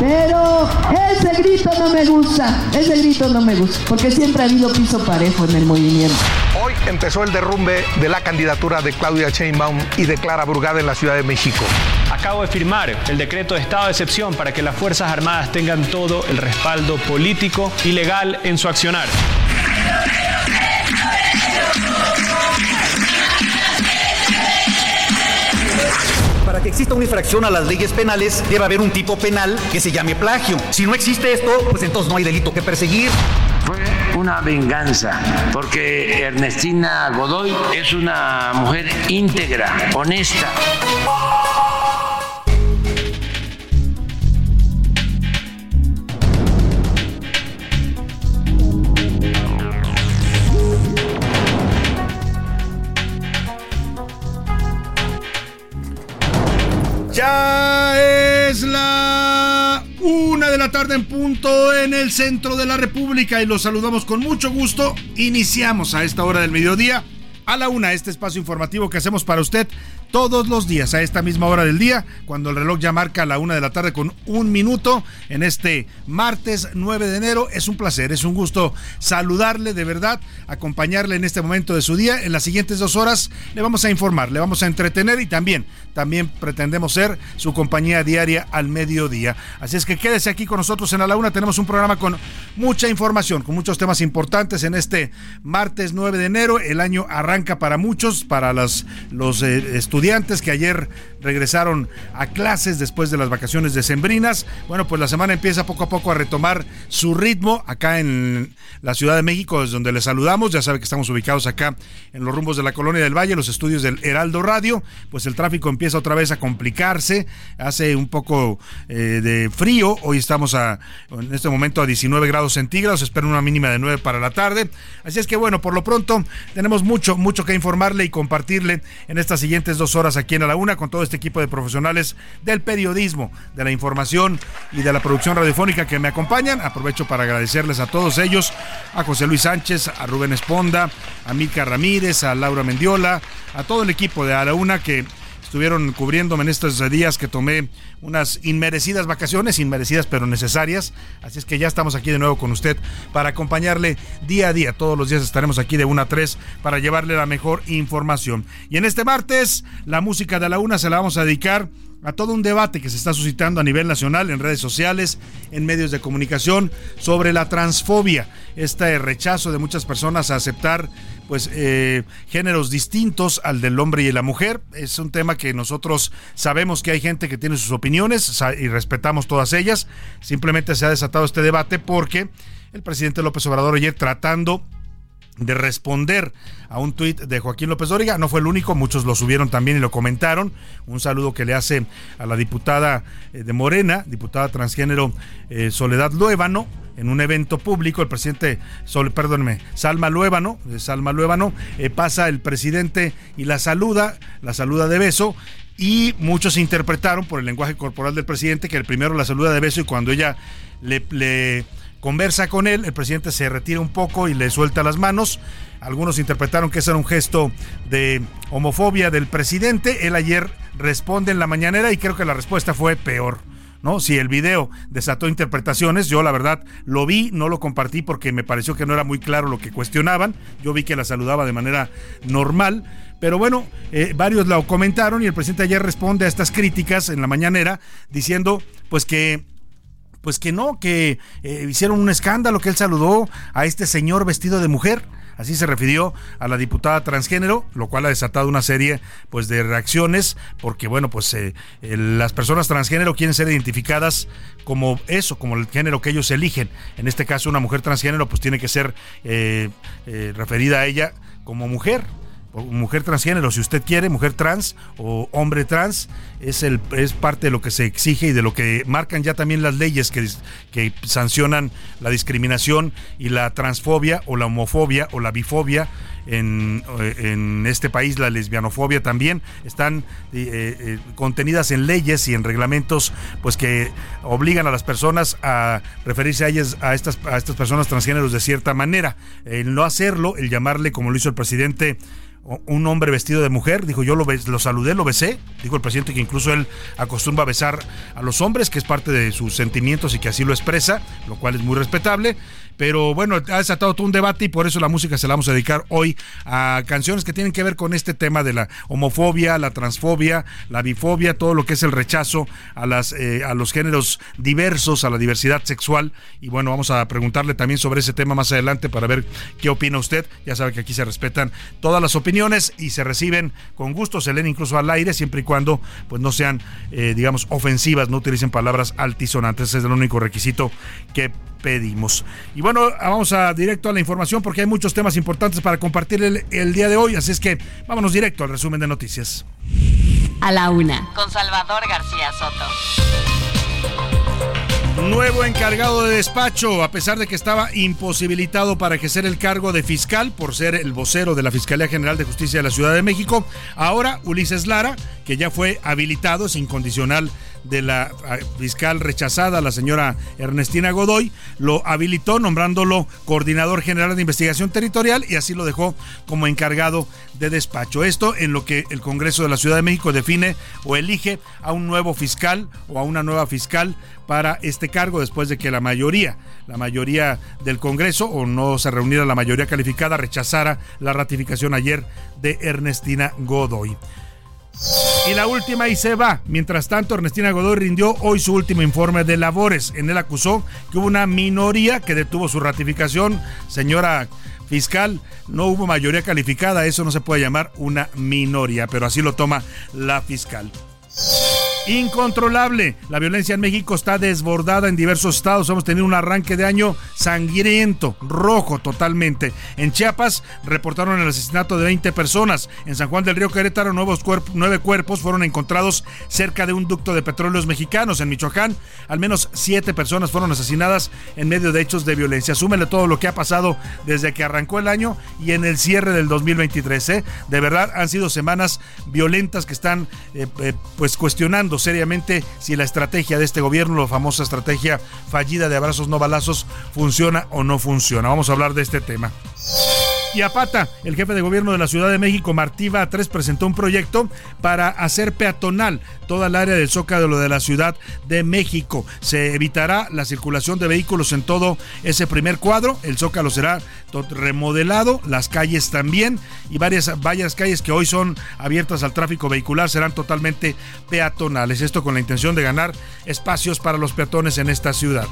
Pero ese grito no me gusta, ese grito no me gusta, porque siempre ha habido piso parejo en el movimiento. Hoy empezó el derrumbe de la candidatura de Claudia Sheinbaum y de Clara Burgada en la Ciudad de México. Acabo de firmar el decreto de estado de excepción para que las Fuerzas Armadas tengan todo el respaldo político y legal en su accionar. Que exista una infracción a las leyes penales, debe haber un tipo penal que se llame plagio. Si no existe esto, pues entonces no hay delito que perseguir. Fue una venganza, porque Ernestina Godoy es una mujer íntegra, honesta. Ya es la una de la tarde en punto en el centro de la República y los saludamos con mucho gusto. Iniciamos a esta hora del mediodía a la una este espacio informativo que hacemos para usted todos los días a esta misma hora del día, cuando el reloj ya marca la una de la tarde con un minuto en este martes 9 de enero. Es un placer, es un gusto saludarle de verdad, acompañarle en este momento de su día. En las siguientes dos horas le vamos a informar, le vamos a entretener y también, también pretendemos ser su compañía diaria al mediodía. Así es que quédese aquí con nosotros en la una. Tenemos un programa con mucha información, con muchos temas importantes en este martes 9 de enero. El año arranca para muchos, para los, los eh, estudiantes estudiantes que ayer regresaron a clases después de las vacaciones decembrinas. Bueno, pues la semana empieza poco a poco a retomar su ritmo acá en la Ciudad de México, desde donde les saludamos. Ya sabe que estamos ubicados acá en los rumbos de la Colonia del Valle, los estudios del Heraldo Radio. Pues el tráfico empieza otra vez a complicarse. Hace un poco eh, de frío. Hoy estamos a, en este momento a 19 grados centígrados. Espero una mínima de 9 para la tarde. Así es que bueno, por lo pronto tenemos mucho, mucho que informarle y compartirle en estas siguientes dos horas aquí en A la Una con todo este equipo de profesionales del periodismo, de la información y de la producción radiofónica que me acompañan. Aprovecho para agradecerles a todos ellos, a José Luis Sánchez, a Rubén Esponda, a Milka Ramírez, a Laura Mendiola, a todo el equipo de A la Una que estuvieron cubriéndome en estos días que tomé unas inmerecidas vacaciones, inmerecidas pero necesarias. Así es que ya estamos aquí de nuevo con usted para acompañarle día a día. Todos los días estaremos aquí de 1 a 3 para llevarle la mejor información. Y en este martes, la música de la una se la vamos a dedicar a todo un debate que se está suscitando a nivel nacional en redes sociales, en medios de comunicación sobre la transfobia, este rechazo de muchas personas a aceptar pues eh, géneros distintos al del hombre y la mujer. Es un tema que nosotros sabemos que hay gente que tiene sus opiniones y respetamos todas ellas. Simplemente se ha desatado este debate porque el presidente López Obrador ayer tratando de responder a un tuit de Joaquín López Dóriga. No fue el único, muchos lo subieron también y lo comentaron. Un saludo que le hace a la diputada eh, de Morena, diputada transgénero eh, Soledad Luébano. En un evento público, el presidente, perdóneme, Salma Luébano, Salma Luébano, eh, pasa el presidente y la saluda, la saluda de beso, y muchos interpretaron por el lenguaje corporal del presidente que el primero la saluda de beso y cuando ella le, le conversa con él, el presidente se retira un poco y le suelta las manos. Algunos interpretaron que ese era un gesto de homofobia del presidente. Él ayer responde en la mañanera y creo que la respuesta fue peor. ¿No? Si el video desató interpretaciones, yo la verdad lo vi, no lo compartí porque me pareció que no era muy claro lo que cuestionaban. Yo vi que la saludaba de manera normal, pero bueno, eh, varios lo comentaron y el presidente ayer responde a estas críticas en la mañanera diciendo pues que pues que no, que eh, hicieron un escándalo, que él saludó a este señor vestido de mujer. Así se refirió a la diputada transgénero, lo cual ha desatado una serie pues de reacciones, porque bueno, pues eh, las personas transgénero quieren ser identificadas como eso, como el género que ellos eligen. En este caso, una mujer transgénero pues tiene que ser eh, referida a ella como mujer mujer transgénero, si usted quiere, mujer trans o hombre trans, es, el, es parte de lo que se exige y de lo que marcan ya también las leyes que, que sancionan la discriminación y la transfobia o la homofobia o la bifobia en, en, este país, la lesbianofobia también, están eh, eh, contenidas en leyes y en reglamentos pues que obligan a las personas a referirse a ellas, a estas, a estas personas transgéneros de cierta manera. El no hacerlo, el llamarle, como lo hizo el presidente, un hombre vestido de mujer, dijo yo lo, lo saludé, lo besé, dijo el presidente que incluso él acostumbra a besar a los hombres, que es parte de sus sentimientos y que así lo expresa, lo cual es muy respetable. Pero bueno, ha desatado todo un debate y por eso la música se la vamos a dedicar hoy a canciones que tienen que ver con este tema de la homofobia, la transfobia, la bifobia, todo lo que es el rechazo a, las, eh, a los géneros diversos, a la diversidad sexual. Y bueno, vamos a preguntarle también sobre ese tema más adelante para ver qué opina usted. Ya sabe que aquí se respetan todas las opiniones y se reciben con gusto, se leen incluso al aire, siempre y cuando pues no sean, eh, digamos, ofensivas, no utilicen palabras altisonantes. Ese es el único requisito que pedimos. Y bueno, vamos a directo a la información porque hay muchos temas importantes para compartir el, el día de hoy, así es que vámonos directo al resumen de noticias. A la una, con Salvador García Soto. Nuevo encargado de despacho, a pesar de que estaba imposibilitado para ejercer el cargo de fiscal por ser el vocero de la Fiscalía General de Justicia de la Ciudad de México, ahora Ulises Lara, que ya fue habilitado, sin condicional de la ah, fiscal rechazada, la señora Ernestina Godoy, lo habilitó nombrándolo coordinador general de investigación territorial y así lo dejó como encargado de despacho. Esto en lo que el Congreso de la Ciudad de México define o elige a un nuevo fiscal o a una nueva fiscal para este cargo después de que la mayoría, la mayoría del Congreso o no se reuniera la mayoría calificada rechazara la ratificación ayer de Ernestina Godoy. Y la última y se va. Mientras tanto, Ernestina Godoy rindió hoy su último informe de labores. En él acusó que hubo una minoría que detuvo su ratificación. Señora fiscal, no hubo mayoría calificada. Eso no se puede llamar una minoría, pero así lo toma la fiscal incontrolable. La violencia en México está desbordada en diversos estados. Hemos tenido un arranque de año sangriento, rojo totalmente. En Chiapas reportaron el asesinato de 20 personas. En San Juan del Río Querétaro, nuevos nueve cuerpos fueron encontrados cerca de un ducto de petróleos mexicanos. En Michoacán, al menos siete personas fueron asesinadas en medio de hechos de violencia. Súmele todo lo que ha pasado desde que arrancó el año y en el cierre del 2023. ¿eh? De verdad, han sido semanas violentas que están eh, eh, pues cuestionando seriamente si la estrategia de este gobierno, la famosa estrategia fallida de abrazos no balazos, funciona o no funciona. Vamos a hablar de este tema. Y Apata, el jefe de gobierno de la Ciudad de México, Martí Batres, presentó un proyecto para hacer peatonal toda el área del Zócalo de la Ciudad de México. Se evitará la circulación de vehículos en todo ese primer cuadro. El Zócalo será remodelado, las calles también y varias, varias calles que hoy son abiertas al tráfico vehicular serán totalmente peatonales. Esto con la intención de ganar espacios para los peatones en esta ciudad.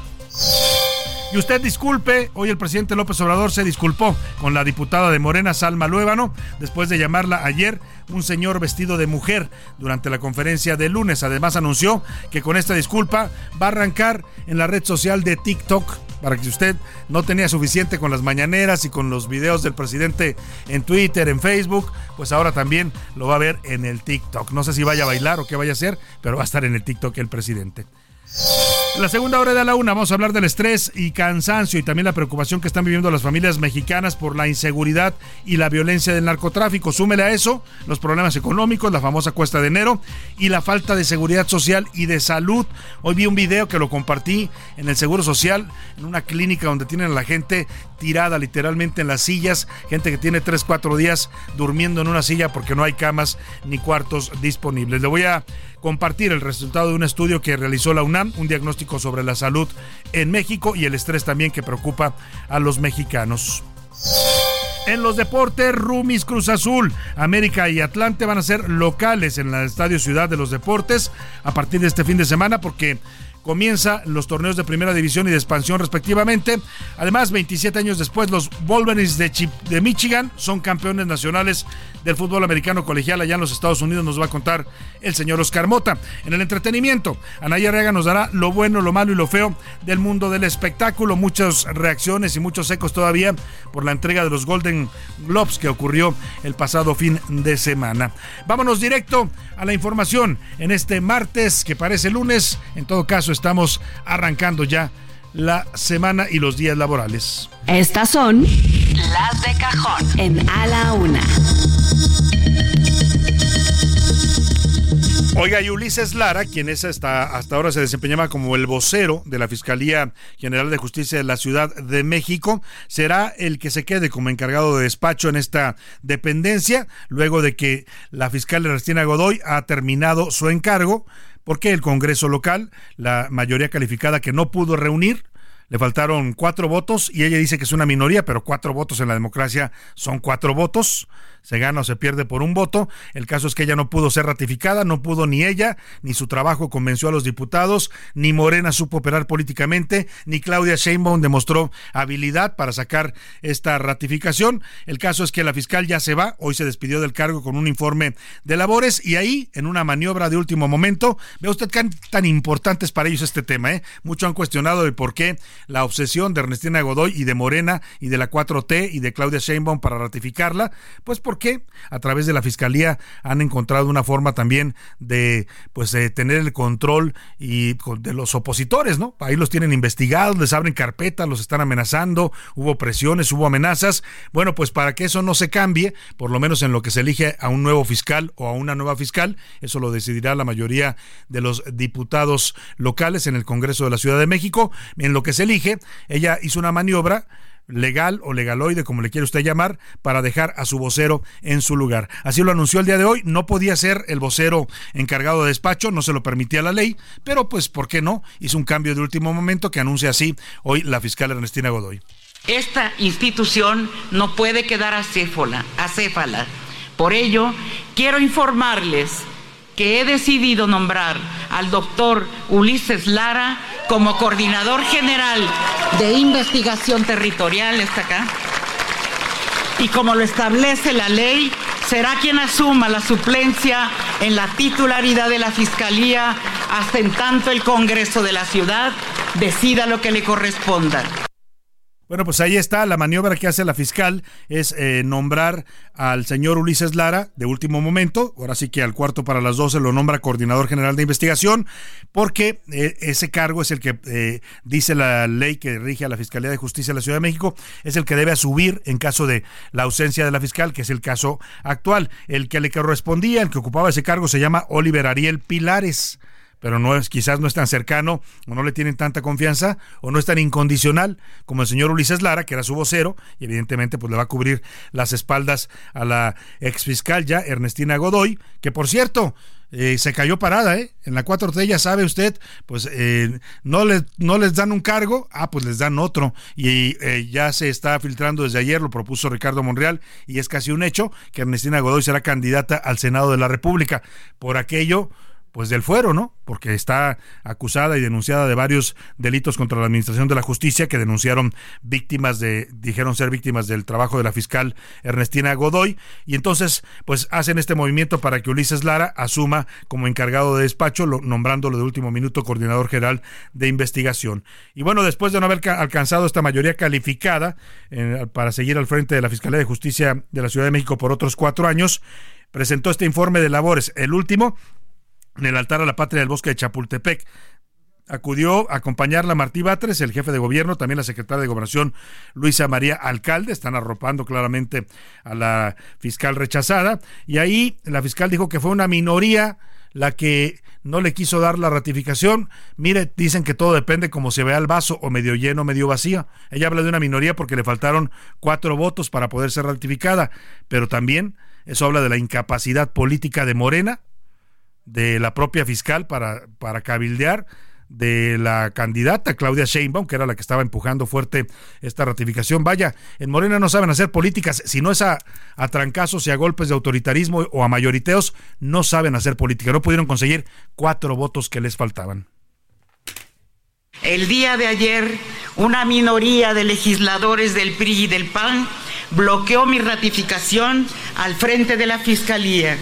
Y usted disculpe, hoy el presidente López Obrador se disculpó con la diputada de Morena, Salma Luébano, después de llamarla ayer un señor vestido de mujer durante la conferencia de lunes. Además anunció que con esta disculpa va a arrancar en la red social de TikTok para que usted no tenía suficiente con las mañaneras y con los videos del presidente en Twitter, en Facebook, pues ahora también lo va a ver en el TikTok. No sé si vaya a bailar o qué vaya a hacer, pero va a estar en el TikTok el presidente. La segunda hora de la una vamos a hablar del estrés y cansancio y también la preocupación que están viviendo las familias mexicanas por la inseguridad y la violencia del narcotráfico. Súmele a eso los problemas económicos, la famosa cuesta de enero y la falta de seguridad social y de salud. Hoy vi un video que lo compartí en el Seguro Social, en una clínica donde tienen a la gente tirada literalmente en las sillas, gente que tiene 3, 4 días durmiendo en una silla porque no hay camas ni cuartos disponibles. Le voy a compartir el resultado de un estudio que realizó la UNAM, un diagnóstico sobre la salud en México y el estrés también que preocupa a los mexicanos. En los deportes, Rumis Cruz Azul, América y Atlante van a ser locales en la Estadio Ciudad de los Deportes a partir de este fin de semana porque comienza los torneos de primera división y de expansión respectivamente. Además, 27 años después, los Wolverines de, de Michigan son campeones nacionales del fútbol americano colegial allá en los Estados Unidos, nos va a contar el señor Oscar Mota. En el entretenimiento, Anaya Rega nos dará lo bueno, lo malo y lo feo del mundo del espectáculo. Muchas reacciones y muchos ecos todavía por la entrega de los Golden Globes que ocurrió el pasado fin de semana. Vámonos directo a la información en este martes que parece lunes. En todo caso, estamos arrancando ya la semana y los días laborales. Estas son las de cajón en A la Una. Oiga, y Ulises Lara, quien es hasta, hasta ahora se desempeñaba como el vocero de la Fiscalía General de Justicia de la Ciudad de México, será el que se quede como encargado de despacho en esta dependencia, luego de que la fiscal Ernestina Godoy ha terminado su encargo, porque el Congreso local, la mayoría calificada que no pudo reunir, le faltaron cuatro votos y ella dice que es una minoría, pero cuatro votos en la democracia son cuatro votos se gana o se pierde por un voto. El caso es que ella no pudo ser ratificada, no pudo ni ella, ni su trabajo convenció a los diputados, ni Morena supo operar políticamente, ni Claudia Sheinbaum demostró habilidad para sacar esta ratificación. El caso es que la fiscal ya se va, hoy se despidió del cargo con un informe de labores y ahí, en una maniobra de último momento, ve usted que tan importante es para ellos este tema, ¿eh? Mucho han cuestionado el por qué la obsesión de Ernestina Godoy y de Morena y de la 4T y de Claudia Sheinbaum para ratificarla, pues por que a través de la fiscalía han encontrado una forma también de pues tener el control y de los opositores, ¿no? Ahí los tienen investigados, les abren carpetas, los están amenazando, hubo presiones, hubo amenazas. Bueno, pues para que eso no se cambie, por lo menos en lo que se elige a un nuevo fiscal o a una nueva fiscal, eso lo decidirá la mayoría de los diputados locales en el Congreso de la Ciudad de México. En lo que se elige, ella hizo una maniobra legal o legaloide, como le quiere usted llamar, para dejar a su vocero en su lugar. Así lo anunció el día de hoy. No podía ser el vocero encargado de despacho, no se lo permitía la ley, pero pues, ¿por qué no? Hizo un cambio de último momento que anuncia así hoy la fiscal Ernestina Godoy. Esta institución no puede quedar acéfala. acéfala. Por ello, quiero informarles que he decidido nombrar al doctor Ulises Lara como coordinador general de investigación territorial, está acá, y como lo establece la ley, será quien asuma la suplencia en la titularidad de la Fiscalía hasta en tanto el Congreso de la Ciudad decida lo que le corresponda. Bueno, pues ahí está, la maniobra que hace la fiscal es eh, nombrar al señor Ulises Lara de último momento, ahora sí que al cuarto para las doce lo nombra coordinador general de investigación, porque eh, ese cargo es el que eh, dice la ley que rige a la Fiscalía de Justicia de la Ciudad de México, es el que debe subir en caso de la ausencia de la fiscal, que es el caso actual. El que le correspondía, el que ocupaba ese cargo se llama Oliver Ariel Pilares pero no es, quizás no es tan cercano o no le tienen tanta confianza o no es tan incondicional como el señor Ulises Lara, que era su vocero, y evidentemente pues le va a cubrir las espaldas a la ex fiscal ya, Ernestina Godoy, que por cierto, eh, se cayó parada, ¿eh? En la 4T, ya sabe usted, pues eh, no, les, no les dan un cargo, ah, pues les dan otro. Y eh, ya se está filtrando desde ayer, lo propuso Ricardo Monreal, y es casi un hecho que Ernestina Godoy será candidata al Senado de la República. Por aquello, pues del fuero, ¿no? Porque está acusada y denunciada de varios delitos contra la Administración de la Justicia que denunciaron víctimas de, dijeron ser víctimas del trabajo de la fiscal Ernestina Godoy. Y entonces, pues hacen este movimiento para que Ulises Lara asuma como encargado de despacho, nombrándolo de último minuto coordinador general de investigación. Y bueno, después de no haber alcanzado esta mayoría calificada para seguir al frente de la Fiscalía de Justicia de la Ciudad de México por otros cuatro años, presentó este informe de labores, el último, en el altar a la patria del bosque de Chapultepec. Acudió a acompañarla Martí Batres, el jefe de gobierno, también la secretaria de Gobernación Luisa María Alcalde, están arropando claramente a la fiscal rechazada, y ahí la fiscal dijo que fue una minoría la que no le quiso dar la ratificación. Mire, dicen que todo depende como se vea el vaso, o medio lleno medio vacío. Ella habla de una minoría porque le faltaron cuatro votos para poder ser ratificada, pero también eso habla de la incapacidad política de Morena de la propia fiscal para, para cabildear de la candidata Claudia Sheinbaum, que era la que estaba empujando fuerte esta ratificación. Vaya, en Morena no saben hacer políticas, si no es a, a trancazos y a golpes de autoritarismo o a mayoriteos, no saben hacer política. No pudieron conseguir cuatro votos que les faltaban. El día de ayer, una minoría de legisladores del PRI y del PAN bloqueó mi ratificación al frente de la Fiscalía.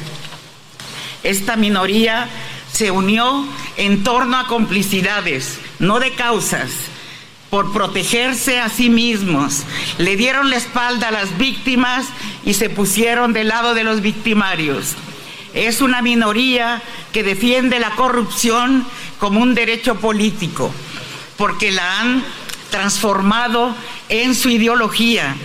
Esta minoría se unió en torno a complicidades, no de causas, por protegerse a sí mismos. Le dieron la espalda a las víctimas y se pusieron del lado de los victimarios. Es una minoría que defiende la corrupción como un derecho político, porque la han transformado en su ideología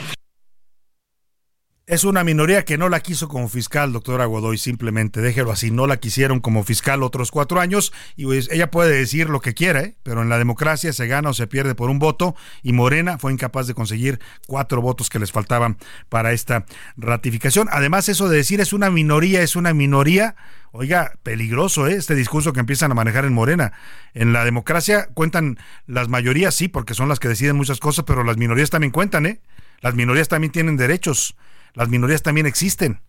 es una minoría que no la quiso como fiscal, doctora Godoy, simplemente déjelo así, no la quisieron como fiscal otros cuatro años y pues, ella puede decir lo que quiera, ¿eh? pero en la democracia se gana o se pierde por un voto y Morena fue incapaz de conseguir cuatro votos que les faltaban para esta ratificación. Además, eso de decir es una minoría, es una minoría, oiga, peligroso ¿eh? este discurso que empiezan a manejar en Morena. En la democracia cuentan las mayorías, sí, porque son las que deciden muchas cosas, pero las minorías también cuentan, ¿eh? Las minorías también tienen derechos las minorías también existen.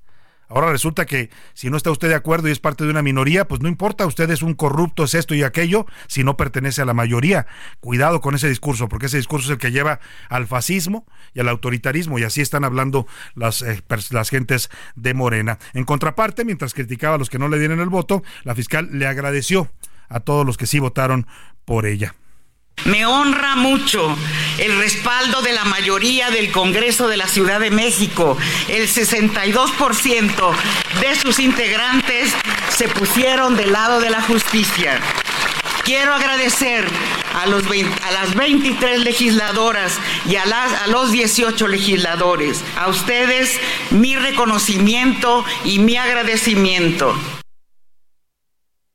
Ahora resulta que si no está usted de acuerdo y es parte de una minoría, pues no importa, usted es un corrupto, es esto y aquello, si no pertenece a la mayoría. Cuidado con ese discurso, porque ese discurso es el que lleva al fascismo y al autoritarismo, y así están hablando las, eh, las gentes de Morena. En contraparte, mientras criticaba a los que no le dieron el voto, la fiscal le agradeció a todos los que sí votaron por ella. Me honra mucho el respaldo de la mayoría del Congreso de la Ciudad de México. El 62% de sus integrantes se pusieron del lado de la justicia. Quiero agradecer a, los las 23 legisladoras y a, las, a los 18 legisladores, a ustedes mi reconocimiento y mi agradecimiento.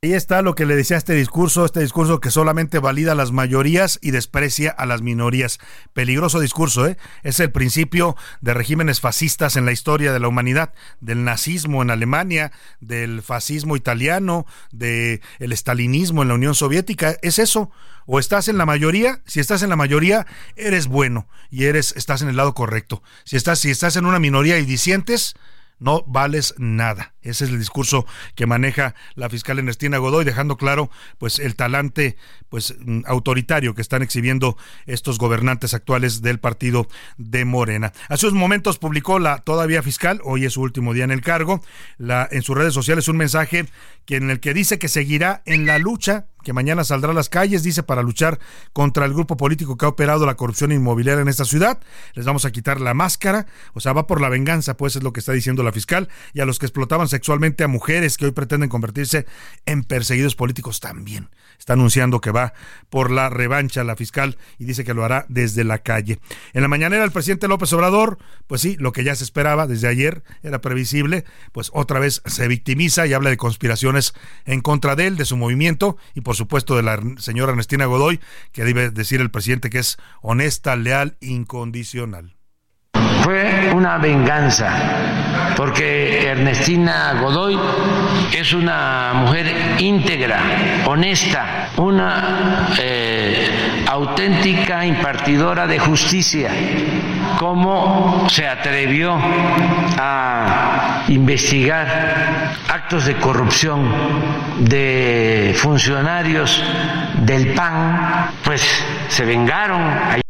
Ahí está lo que le decía este discurso, este discurso que solamente valida a las mayorías y desprecia a las minorías. Peligroso discurso, ¿eh? Es el principio de regímenes fascistas en la historia de la humanidad, del nazismo en Alemania, del fascismo italiano, del el estalinismo en la Unión Soviética. Es eso. O estás en la mayoría, si estás en la mayoría, eres bueno y eres, estás en el lado correcto. Si estás, si estás en una minoría y disientes, no vales nada. Ese es el discurso que maneja la fiscal Ernestina Godoy, dejando claro pues el talante pues mm, autoritario que están exhibiendo estos gobernantes actuales del partido de Morena. Hace unos momentos publicó la todavía fiscal, hoy es su último día en el cargo, la, en sus redes sociales un mensaje que en el que dice que seguirá en la lucha que mañana saldrá a las calles, dice, para luchar contra el grupo político que ha operado la corrupción inmobiliaria en esta ciudad. Les vamos a quitar la máscara, o sea, va por la venganza, pues es lo que está diciendo la fiscal, y a los que explotaban sexualmente a mujeres que hoy pretenden convertirse en perseguidos políticos también. Está anunciando que va por la revancha la fiscal y dice que lo hará desde la calle. En la mañanera el presidente López Obrador, pues sí, lo que ya se esperaba desde ayer era previsible, pues otra vez se victimiza y habla de conspiraciones en contra de él, de su movimiento y por supuesto de la señora Ernestina Godoy, que debe decir el presidente que es honesta, leal, incondicional. Fue una venganza, porque Ernestina Godoy es una mujer íntegra, honesta, una eh, auténtica impartidora de justicia. ¿Cómo se atrevió a investigar actos de corrupción de funcionarios del PAN? Pues se vengaron.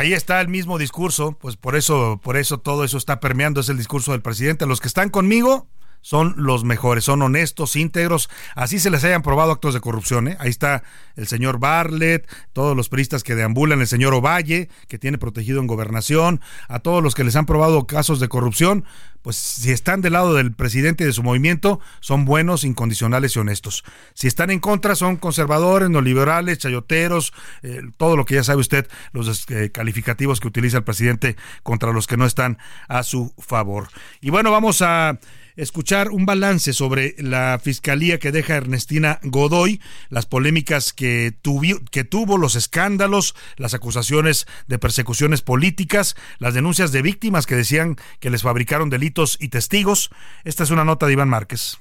Ahí está el mismo discurso, pues por eso, por eso todo eso está permeando, es el discurso del presidente. Los que están conmigo, son los mejores, son honestos, íntegros, así se les hayan probado actos de corrupción. ¿eh? Ahí está el señor Barlet, todos los periodistas que deambulan, el señor Ovalle, que tiene protegido en gobernación, a todos los que les han probado casos de corrupción, pues si están del lado del presidente y de su movimiento, son buenos, incondicionales y honestos. Si están en contra, son conservadores, neoliberales, chayoteros, eh, todo lo que ya sabe usted, los eh, calificativos que utiliza el presidente contra los que no están a su favor. Y bueno, vamos a escuchar un balance sobre la fiscalía que deja Ernestina Godoy, las polémicas que, que tuvo, los escándalos, las acusaciones de persecuciones políticas, las denuncias de víctimas que decían que les fabricaron delitos y testigos. Esta es una nota de Iván Márquez.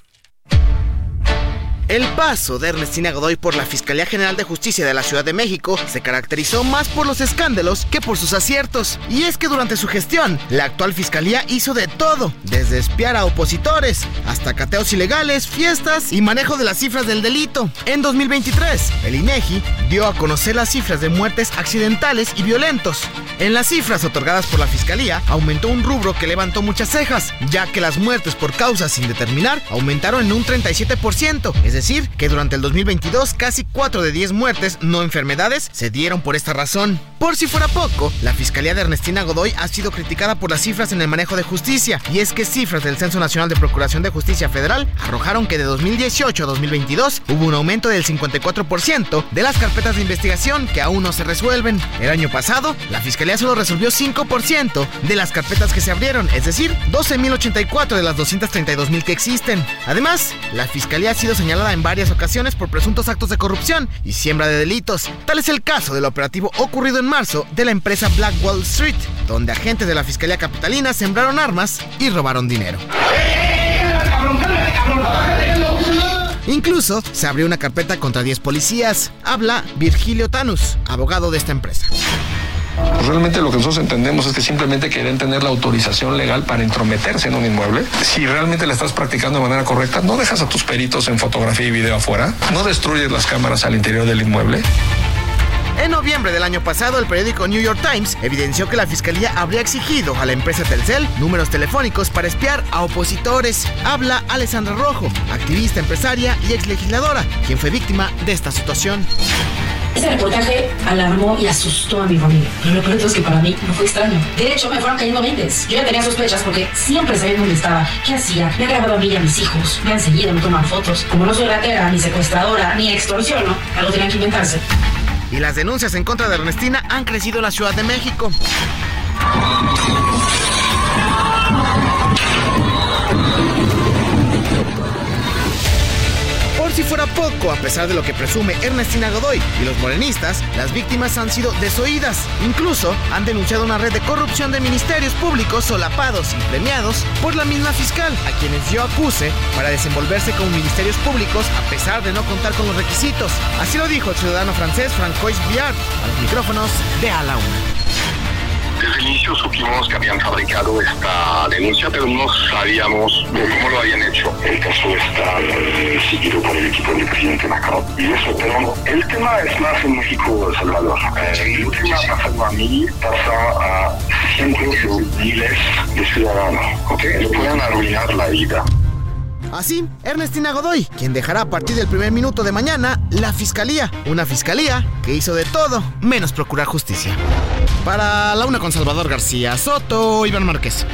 El paso de Ernestina Godoy por la Fiscalía General de Justicia de la Ciudad de México se caracterizó más por los escándalos que por sus aciertos. Y es que durante su gestión, la actual Fiscalía hizo de todo, desde espiar a opositores hasta cateos ilegales, fiestas y manejo de las cifras del delito. En 2023, el INEGI dio a conocer las cifras de muertes accidentales y violentos. En las cifras otorgadas por la Fiscalía, aumentó un rubro que levantó muchas cejas, ya que las muertes por causas sin determinar aumentaron en un 37%, es decir, que durante el 2022 casi 4 de 10 muertes no enfermedades se dieron por esta razón. Por si fuera poco, la Fiscalía de Ernestina Godoy ha sido criticada por las cifras en el manejo de justicia, y es que cifras del Censo Nacional de Procuración de Justicia Federal arrojaron que de 2018 a 2022 hubo un aumento del 54% de las carpetas de investigación que aún no se resuelven. El año pasado, la Fiscalía solo resolvió 5% de las carpetas que se abrieron, es decir, 12.084 de las 232.000 que existen. Además, la Fiscalía ha sido señalada en varias ocasiones por presuntos actos de corrupción y siembra de delitos. Tal es el caso del operativo ocurrido en marzo de la empresa Black Wall Street, donde agentes de la Fiscalía Capitalina sembraron armas y robaron dinero. Incluso se abrió una carpeta contra 10 policías. Habla Virgilio Tanus, abogado de esta empresa. Pues realmente lo que nosotros entendemos es que simplemente quieren tener la autorización legal para intrometerse en un inmueble. Si realmente la estás practicando de manera correcta, no dejas a tus peritos en fotografía y video afuera, no destruyes las cámaras al interior del inmueble. En noviembre del año pasado, el periódico New York Times evidenció que la fiscalía habría exigido a la empresa Telcel números telefónicos para espiar a opositores. Habla Alessandra Rojo, activista, empresaria y ex legisladora, quien fue víctima de esta situación. Ese reportaje alarmó y asustó a mi familia. Pero lo peor es que para mí no fue extraño. De hecho, me fueron cayendo mentes. Yo ya tenía sospechas porque siempre sabía dónde estaba, qué hacía. Me ha grabado a mí y a mis hijos. Me han seguido, me toman fotos. Como no soy ratera, ni secuestradora, ni extorsiono, algo tenían que inventarse. Y las denuncias en contra de Ernestina han crecido en la Ciudad de México. Si fuera poco, a pesar de lo que presume Ernestina Godoy y los morenistas, las víctimas han sido desoídas. Incluso han denunciado una red de corrupción de ministerios públicos solapados y premiados por la misma fiscal, a quienes dio acuse para desenvolverse con ministerios públicos a pesar de no contar con los requisitos. Así lo dijo el ciudadano francés Francois Viard a los micrófonos de A la Una. Desde el inicio supimos que habían fabricado esta denuncia, pero no sabíamos cómo lo habían hecho. El caso está eh, seguido por el equipo del presidente Macron. Y eso, pero el tema es más en México, Salvador. Eh, lo que me ha pasado a mí pasa a cientos de miles de ciudadanos. ¿okay? Le pueden arruinar la vida. Así, Ernestina Godoy, quien dejará a partir del primer minuto de mañana la fiscalía. Una fiscalía que hizo de todo menos procurar justicia. Para la una con Salvador García Soto, Iván Márquez.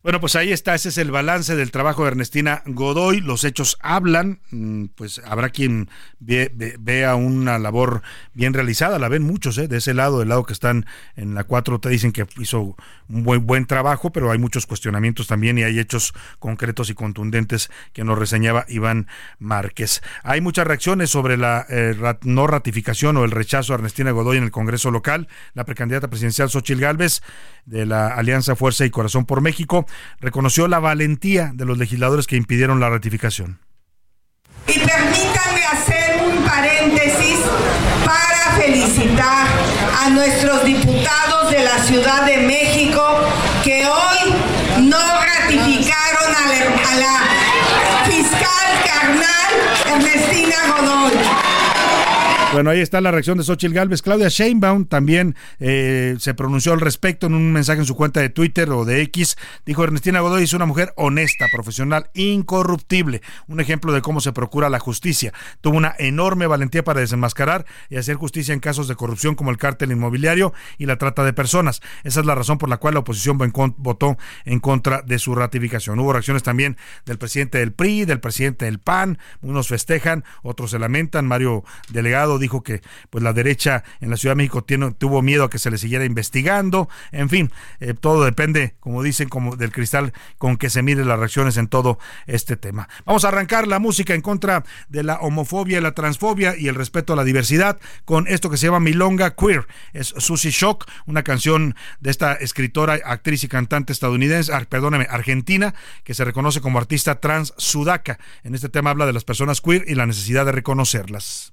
Bueno, pues ahí está, ese es el balance del trabajo de Ernestina Godoy. Los hechos hablan, mm, pues habrá quien vea una labor bien realizada, la ven muchos, ¿eh? de ese lado, del lado que están en la 4 te dicen que hizo un buen, buen trabajo, pero hay muchos cuestionamientos también y hay hechos concretos y contundentes que nos reseñaba Iván Márquez. Hay muchas reacciones sobre la eh, no ratificación o el rechazo a Ernestina Godoy en el Congreso local. La precandidata presidencial Xochil Gálvez de la Alianza Fuerza y Corazón por México reconoció la valentía de los legisladores que impidieron la ratificación. Y permítanme hacer un paréntesis para felicitar a nuestros diputados de la Ciudad de México que hoy no ratificaron a la, fiscal carnal Ernestina Godoy. Bueno, ahí está la reacción de Xochitl Galvez. Claudia Sheinbaum también eh, se pronunció al respecto en un mensaje en su cuenta de Twitter o de X. Dijo Ernestina Godoy es una mujer honesta, profesional, incorruptible. Un ejemplo de cómo se procura la justicia. Tuvo una enorme valentía para desenmascarar y hacer justicia en casos de corrupción como el cártel inmobiliario y la trata de personas. Esa es la razón por la cual la oposición votó en contra de su ratificación. Hubo reacciones también del presidente del PRI, del presidente del PAN. Unos festejan, otros se lamentan. Mario Delegado dijo que pues la derecha en la Ciudad de México tuvo miedo a que se le siguiera investigando. En fin, eh, todo depende, como dicen, como del cristal con que se miden las reacciones en todo este tema. Vamos a arrancar la música en contra de la homofobia y la transfobia y el respeto a la diversidad con esto que se llama Milonga Queer. Es Susie Shock, una canción de esta escritora, actriz y cantante estadounidense, perdóneme, argentina, que se reconoce como artista trans sudaca. En este tema habla de las personas queer y la necesidad de reconocerlas.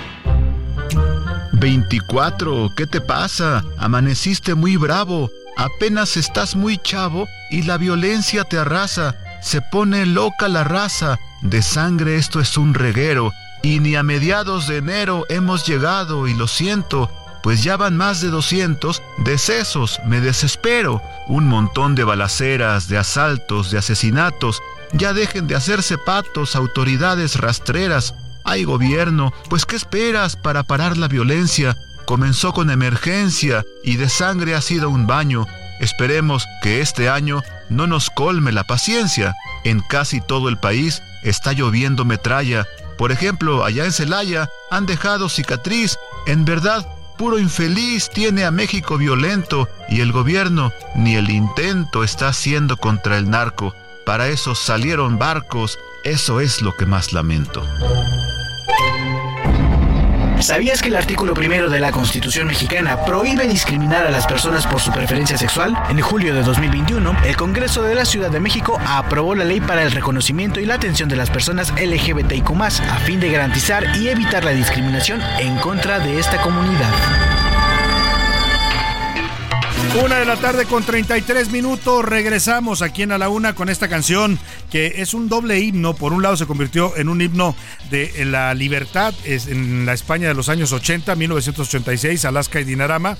24, ¿qué te pasa? Amaneciste muy bravo. Apenas estás muy chavo y la violencia te arrasa. Se pone loca la raza. De sangre esto es un reguero. Y ni a mediados de enero hemos llegado y lo siento, pues ya van más de 200 decesos, me desespero. Un montón de balaceras, de asaltos, de asesinatos. Ya dejen de hacerse patos, autoridades rastreras. Hay gobierno, pues ¿qué esperas para parar la violencia? Comenzó con emergencia y de sangre ha sido un baño. Esperemos que este año no nos colme la paciencia. En casi todo el país está lloviendo metralla. Por ejemplo, allá en Celaya han dejado cicatriz. En verdad, puro infeliz tiene a México violento y el gobierno ni el intento está haciendo contra el narco. Para eso salieron barcos. Eso es lo que más lamento. ¿Sabías que el artículo primero de la Constitución mexicana prohíbe discriminar a las personas por su preferencia sexual? En julio de 2021, el Congreso de la Ciudad de México aprobó la ley para el reconocimiento y la atención de las personas LGBTIQ, a fin de garantizar y evitar la discriminación en contra de esta comunidad. Una de la tarde con 33 minutos. Regresamos aquí en A la Una con esta canción que es un doble himno. Por un lado se convirtió en un himno de la libertad es en la España de los años 80, 1986, Alaska y Dinarama.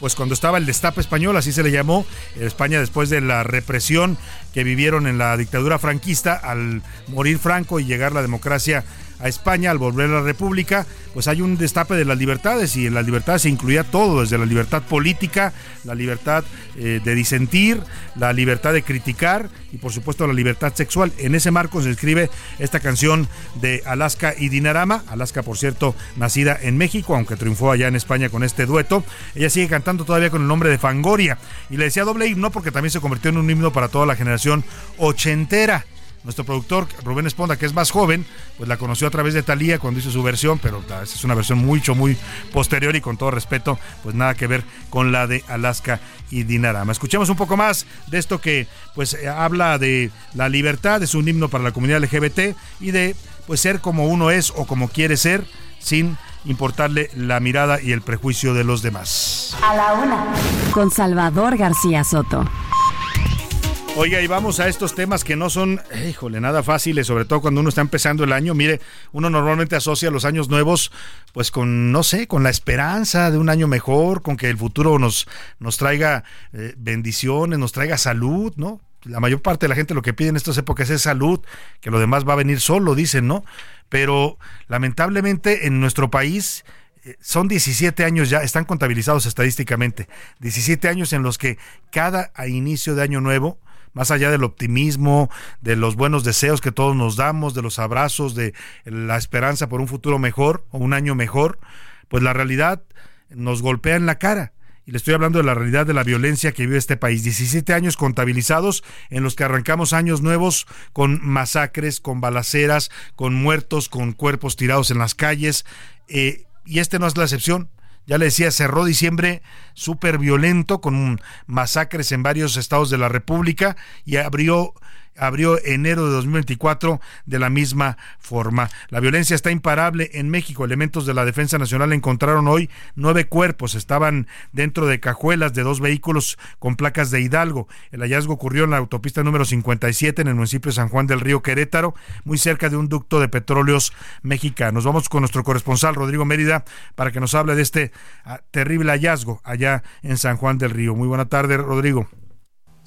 Pues cuando estaba el destape español, así se le llamó, España después de la represión que vivieron en la dictadura franquista al morir Franco y llegar la democracia a España al volver a la República, pues hay un destape de las libertades y en las libertades se incluía todo, desde la libertad política, la libertad eh, de disentir, la libertad de criticar y por supuesto la libertad sexual. En ese marco se escribe esta canción de Alaska y Dinarama, Alaska por cierto nacida en México, aunque triunfó allá en España con este dueto. Ella sigue cantando todavía con el nombre de Fangoria y le decía doble himno porque también se convirtió en un himno para toda la generación ochentera. Nuestro productor Rubén Esponda, que es más joven, pues la conoció a través de Talía cuando hizo su versión, pero es una versión mucho, muy posterior y con todo respeto, pues nada que ver con la de Alaska y Dinarama. Escuchemos un poco más de esto que pues eh, habla de la libertad, es un himno para la comunidad LGBT y de pues ser como uno es o como quiere ser sin importarle la mirada y el prejuicio de los demás. A la una. Con Salvador García Soto. Oiga, y vamos a estos temas que no son, híjole, nada fáciles, sobre todo cuando uno está empezando el año. Mire, uno normalmente asocia los años nuevos, pues con, no sé, con la esperanza de un año mejor, con que el futuro nos, nos traiga eh, bendiciones, nos traiga salud, ¿no? La mayor parte de la gente lo que pide en estas épocas es salud, que lo demás va a venir solo, dicen, ¿no? Pero lamentablemente en nuestro país eh, son 17 años ya, están contabilizados estadísticamente, 17 años en los que cada inicio de año nuevo más allá del optimismo, de los buenos deseos que todos nos damos, de los abrazos, de la esperanza por un futuro mejor o un año mejor, pues la realidad nos golpea en la cara. Y le estoy hablando de la realidad de la violencia que vive este país. 17 años contabilizados en los que arrancamos años nuevos con masacres, con balaceras, con muertos, con cuerpos tirados en las calles. Eh, y este no es la excepción ya le decía, cerró diciembre súper violento con masacres en varios estados de la República y abrió abrió enero de 2024 de la misma forma. La violencia está imparable en México. Elementos de la Defensa Nacional encontraron hoy nueve cuerpos. Estaban dentro de cajuelas de dos vehículos con placas de Hidalgo. El hallazgo ocurrió en la autopista número 57 en el municipio de San Juan del Río Querétaro, muy cerca de un ducto de petróleos mexicanos. Vamos con nuestro corresponsal Rodrigo Mérida para que nos hable de este ah, terrible hallazgo allá allá en San Juan del Río. Muy buena tarde, Rodrigo.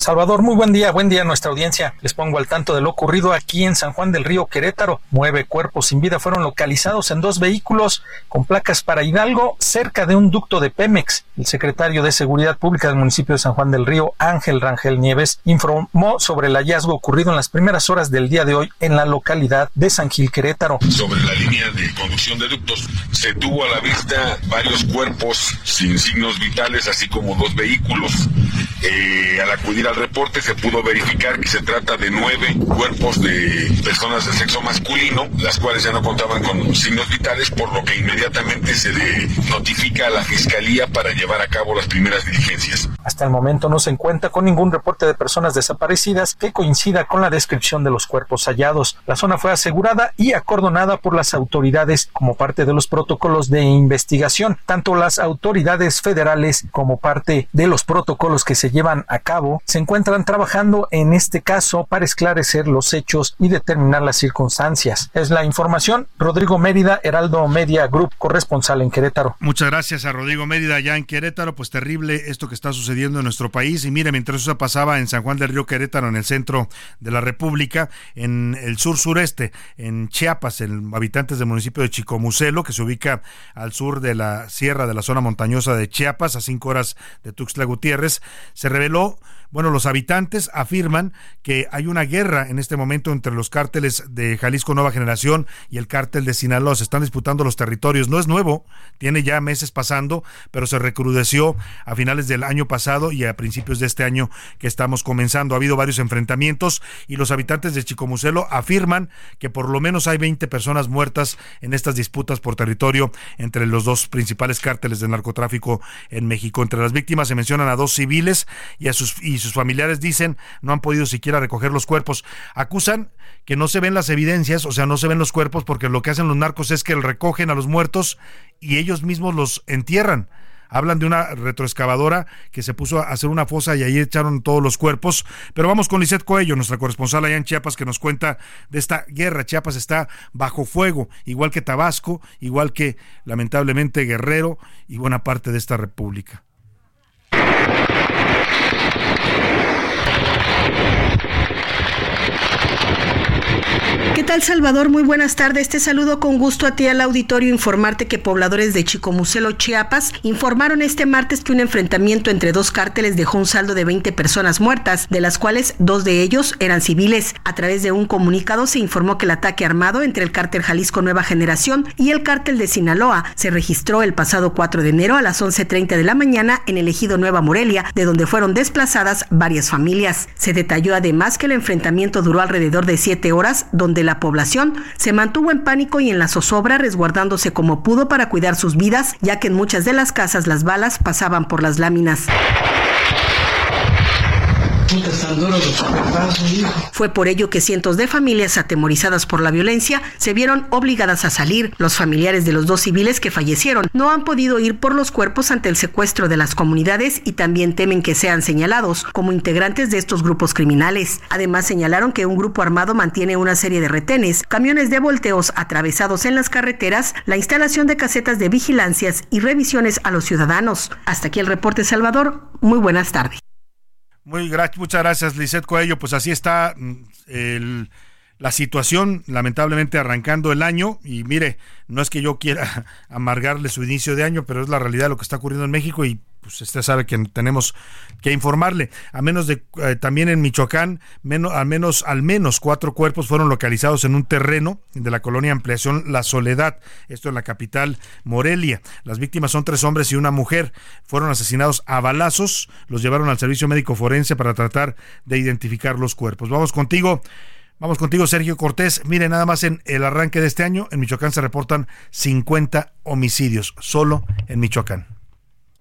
Salvador, muy buen día, buen día a nuestra audiencia. Les pongo al tanto de lo ocurrido aquí en San Juan del Río Querétaro. Nueve cuerpos sin vida fueron localizados en dos vehículos con placas para Hidalgo cerca de un ducto de Pemex. El secretario de Seguridad Pública del municipio de San Juan del Río, Ángel Rangel Nieves, informó sobre el hallazgo ocurrido en las primeras horas del día de hoy en la localidad de San Gil Querétaro. Sobre la línea de conducción de ductos se tuvo a la vista varios cuerpos sin signos vitales, así como dos vehículos. Eh, al acudir al reporte se pudo verificar que se trata de nueve cuerpos de personas de sexo masculino, las cuales ya no contaban con signos vitales, por lo que inmediatamente se le notifica a la fiscalía para llevar a cabo las primeras diligencias. Hasta el momento no se encuentra con ningún reporte de personas desaparecidas que coincida con la descripción de los cuerpos hallados. La zona fue asegurada y acordonada por las autoridades como parte de los protocolos de investigación, tanto las autoridades federales como parte de los protocolos que se llevan a cabo se encuentran trabajando en este caso para esclarecer los hechos y determinar las circunstancias. Es la información. Rodrigo Mérida, Heraldo Media Group, corresponsal en Querétaro. Muchas gracias a Rodrigo Mérida allá en Querétaro. Pues terrible esto que está sucediendo en nuestro país. Y mire, mientras eso pasaba en San Juan del Río Querétaro, en el centro de la República, en el sur sureste, en Chiapas, en habitantes del municipio de Chicomucelo, que se ubica al sur de la sierra de la zona montañosa de Chiapas, a cinco horas de Tuxtla Gutiérrez, se reveló bueno, los habitantes afirman que hay una guerra en este momento entre los cárteles de Jalisco Nueva Generación y el cártel de Sinaloa. Se están disputando los territorios. No es nuevo, tiene ya meses pasando, pero se recrudeció a finales del año pasado y a principios de este año que estamos comenzando. Ha habido varios enfrentamientos y los habitantes de Chicomucelo afirman que por lo menos hay 20 personas muertas en estas disputas por territorio entre los dos principales cárteles de narcotráfico en México. Entre las víctimas se mencionan a dos civiles y a sus sus familiares dicen no han podido siquiera recoger los cuerpos. Acusan que no se ven las evidencias, o sea, no se ven los cuerpos porque lo que hacen los narcos es que recogen a los muertos y ellos mismos los entierran. Hablan de una retroexcavadora que se puso a hacer una fosa y ahí echaron todos los cuerpos. Pero vamos con Lisette Coello, nuestra corresponsal allá en Chiapas, que nos cuenta de esta guerra. Chiapas está bajo fuego, igual que Tabasco, igual que lamentablemente Guerrero y buena parte de esta república. ¿Qué tal, Salvador? Muy buenas tardes. Te saludo con gusto a ti al auditorio informarte que pobladores de Chicomucelo, Chiapas, informaron este martes que un enfrentamiento entre dos cárteles dejó un saldo de 20 personas muertas, de las cuales dos de ellos eran civiles. A través de un comunicado se informó que el ataque armado entre el cártel Jalisco Nueva Generación y el cártel de Sinaloa se registró el pasado 4 de enero a las 11.30 de la mañana en el ejido Nueva Morelia, de donde fueron desplazadas varias familias. Se detalló además que el enfrentamiento duró alrededor de siete horas, donde la población se mantuvo en pánico y en la zozobra resguardándose como pudo para cuidar sus vidas, ya que en muchas de las casas las balas pasaban por las láminas. Fue por ello que cientos de familias atemorizadas por la violencia se vieron obligadas a salir. Los familiares de los dos civiles que fallecieron no han podido ir por los cuerpos ante el secuestro de las comunidades y también temen que sean señalados como integrantes de estos grupos criminales. Además señalaron que un grupo armado mantiene una serie de retenes, camiones de volteos atravesados en las carreteras, la instalación de casetas de vigilancias y revisiones a los ciudadanos. Hasta aquí el reporte Salvador. Muy buenas tardes. Muy muchas gracias, Lisette Coello. Pues así está mm, la situación, lamentablemente arrancando el año. Y mire, no es que yo quiera amargarle su inicio de año, pero es la realidad de lo que está ocurriendo en México y pues usted sabe que tenemos que informarle. A menos de eh, también en Michoacán, menos, al menos al menos cuatro cuerpos fueron localizados en un terreno de la colonia Ampliación La Soledad, esto en la capital Morelia. Las víctimas son tres hombres y una mujer. Fueron asesinados a balazos, los llevaron al servicio médico forense para tratar de identificar los cuerpos. Vamos contigo. Vamos contigo, Sergio Cortés. Mire, nada más en el arranque de este año, en Michoacán se reportan 50 homicidios, solo en Michoacán.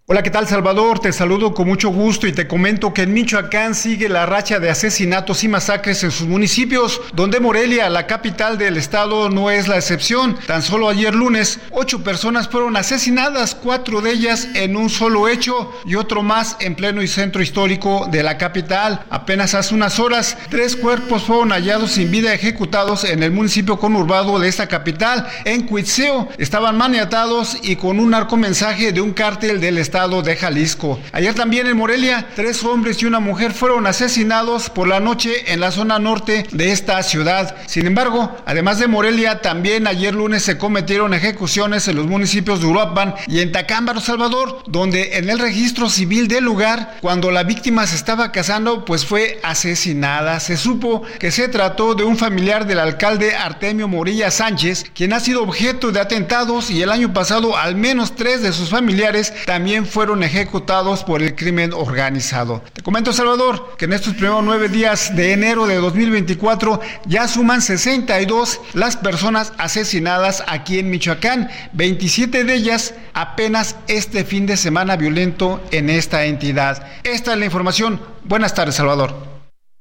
Hola, ¿qué tal Salvador? Te saludo con mucho gusto y te comento que en Michoacán sigue la racha de asesinatos y masacres en sus municipios, donde Morelia, la capital del estado, no es la excepción. Tan solo ayer lunes, ocho personas fueron asesinadas, cuatro de ellas en un solo hecho y otro más en pleno y centro histórico de la capital. Apenas hace unas horas, tres cuerpos fueron hallados sin vida ejecutados en el municipio conurbado de esta capital, en Cuitzeo. Estaban maniatados y con un narcomensaje de un cártel del estado de Jalisco. Ayer también en Morelia, tres hombres y una mujer fueron asesinados por la noche en la zona norte de esta ciudad. Sin embargo, además de Morelia, también ayer lunes se cometieron ejecuciones en los municipios de Uruapan y en Tacámbaro, Salvador, donde en el registro civil del lugar, cuando la víctima se estaba casando, pues fue asesinada. Se supo que se trató de un familiar del alcalde Artemio Morilla Sánchez, quien ha sido objeto de atentados y el año pasado al menos tres de sus familiares también fueron ejecutados por el crimen organizado. Te comento, Salvador, que en estos primeros nueve días de enero de 2024 ya suman 62 las personas asesinadas aquí en Michoacán, 27 de ellas apenas este fin de semana violento en esta entidad. Esta es la información. Buenas tardes, Salvador.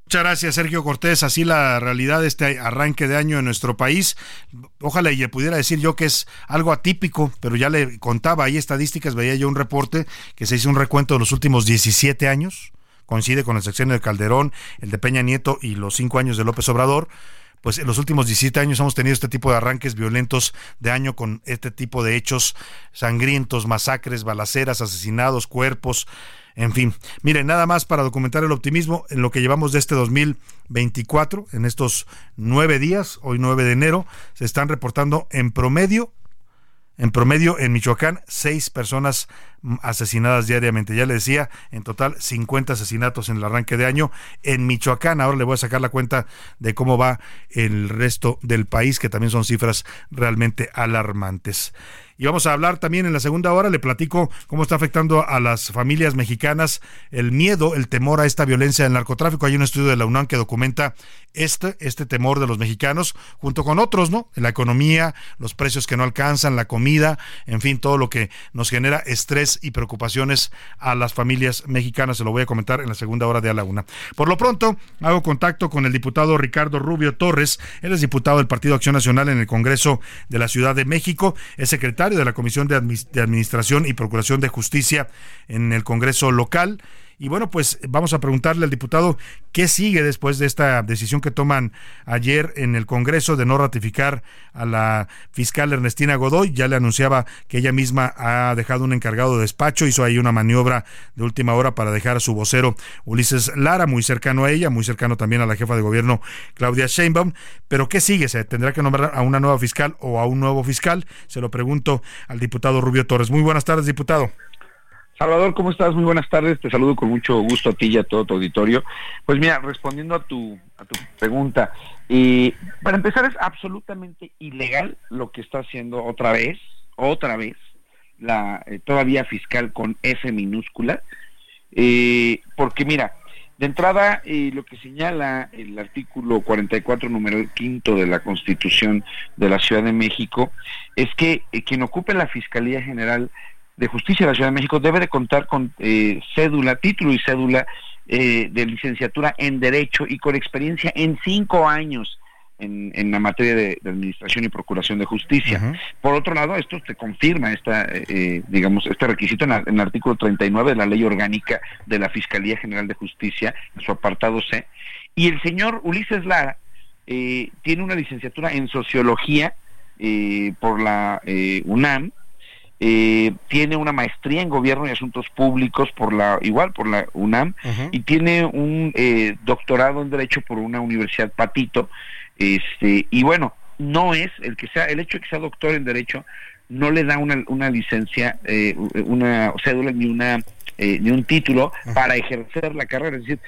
Muchas gracias, Sergio Cortés. Así la realidad de este arranque de año en nuestro país. Ojalá y le pudiera decir yo que es algo atípico, pero ya le contaba ahí estadísticas, veía yo un reporte que se hizo un recuento de los últimos 17 años, coincide con el sexenio de Calderón, el de Peña Nieto y los cinco años de López Obrador. Pues en los últimos 17 años hemos tenido este tipo de arranques violentos de año con este tipo de hechos sangrientos, masacres, balaceras, asesinados, cuerpos, en fin, miren, nada más para documentar el optimismo en lo que llevamos de este 2024, en estos nueve días, hoy 9 de enero, se están reportando en promedio en promedio, en Michoacán, seis personas asesinadas diariamente. Ya le decía, en total 50 asesinatos en el arranque de año. En Michoacán, ahora le voy a sacar la cuenta de cómo va el resto del país, que también son cifras realmente alarmantes. Y vamos a hablar también en la segunda hora, le platico cómo está afectando a las familias mexicanas el miedo, el temor a esta violencia del narcotráfico. Hay un estudio de la UNAM que documenta este, este temor de los mexicanos, junto con otros, ¿no? La economía, los precios que no alcanzan, la comida, en fin, todo lo que nos genera estrés y preocupaciones a las familias mexicanas. Se lo voy a comentar en la segunda hora de a la una. Por lo pronto, hago contacto con el diputado Ricardo Rubio Torres. Él es diputado del Partido Acción Nacional en el Congreso de la Ciudad de México. Es secretario de la Comisión de, Administración y Procuración de Justicia en el Congreso local. Y bueno, pues vamos a preguntarle al diputado qué sigue después de esta decisión que toman ayer en el Congreso de no ratificar a la fiscal Ernestina Godoy. Ya le anunciaba que ella misma ha dejado un encargado de despacho, hizo ahí una maniobra de última hora para dejar a su vocero Ulises Lara, muy cercano a ella, muy cercano también a la jefa de gobierno Claudia Sheinbaum. Pero ¿qué sigue? ¿Se tendrá que nombrar a una nueva fiscal o a un nuevo fiscal? Se lo pregunto al diputado Rubio Torres. Muy buenas tardes, diputado. Salvador, ¿cómo estás? Muy buenas tardes. Te saludo con mucho gusto a ti y a todo tu auditorio. Pues mira, respondiendo a tu, a tu pregunta, y para empezar es absolutamente ilegal lo que está haciendo otra vez, otra vez, la eh, todavía fiscal con F minúscula, eh, porque mira, de entrada, eh, lo que señala el artículo 44, número quinto de la Constitución de la Ciudad de México, es que quien ocupe la Fiscalía General de Justicia de la Ciudad de México debe de contar con eh, cédula, título y cédula eh, de licenciatura en Derecho y con experiencia en cinco años en, en la materia de, Administración y Procuración de Justicia. Por otro lado, esto te confirma esta, eh, digamos, este requisito en, el artículo 39 de la Ley Orgánica de la Fiscalía General de Justicia, en su apartado C. Y el señor Ulises Lara tiene una licenciatura en Sociología por la UNAM, eh, tiene una maestría en gobierno y asuntos públicos por la igual por la UNAM y tiene un eh, doctorado en derecho por una universidad Patito este y bueno no es el que sea el hecho de que sea doctor en derecho no le da una, una licencia eh, una cédula ni una ni un título para ejercer la carrera. Es decir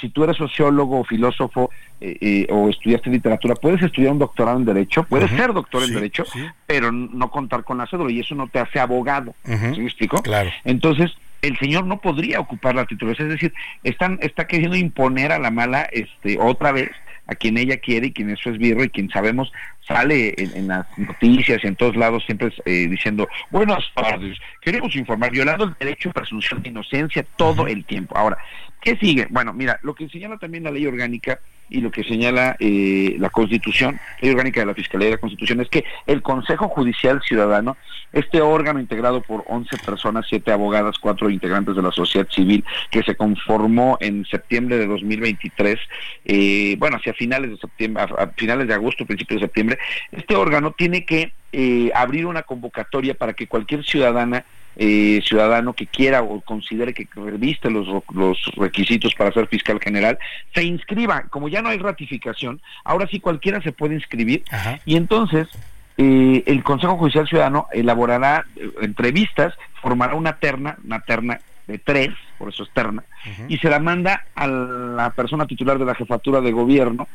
si tú eres sociólogo o filósofo eh, eh, o estudiaste literatura, puedes estudiar un doctorado en Derecho, puedes ser doctor en Derecho, pero no contar con la cédula y eso no te hace abogado. ¿Sí me explico? Claro. Entonces, el señor no podría ocupar la titularidad, es decir, están, está queriendo imponer a la mala este, otra vez a quien ella quiere y quien eso es birro y quien sabemos sale en, las noticias y en todos lados siempre eh, diciendo buenas tardes, queremos informar, violando el derecho a presunción de inocencia todo el tiempo. Ahora, ¿qué sigue? Bueno, mira, lo que señala también la ley orgánica y lo que señala eh, la Constitución, ley orgánica de la Fiscalía de la Constitución, es que el Consejo Judicial Ciudadano, este órgano integrado por 11 personas, 7 abogadas, 4 integrantes de la sociedad civil, que se conformó en septiembre de 2023, eh, bueno, hacia finales de septiembre, finales de agosto, principios de septiembre, este órgano tiene que eh, abrir una convocatoria para que cualquier ciudadana eh, ciudadano que quiera o considere que reviste los, los requisitos para ser fiscal general, se inscriba. Como ya no hay ratificación, ahora sí cualquiera se puede inscribir. Y entonces eh, el Consejo Judicial Ciudadano elaborará eh, entrevistas, formará una terna, una terna de tres, por eso es terna, y se la manda a la persona titular de la jefatura de gobierno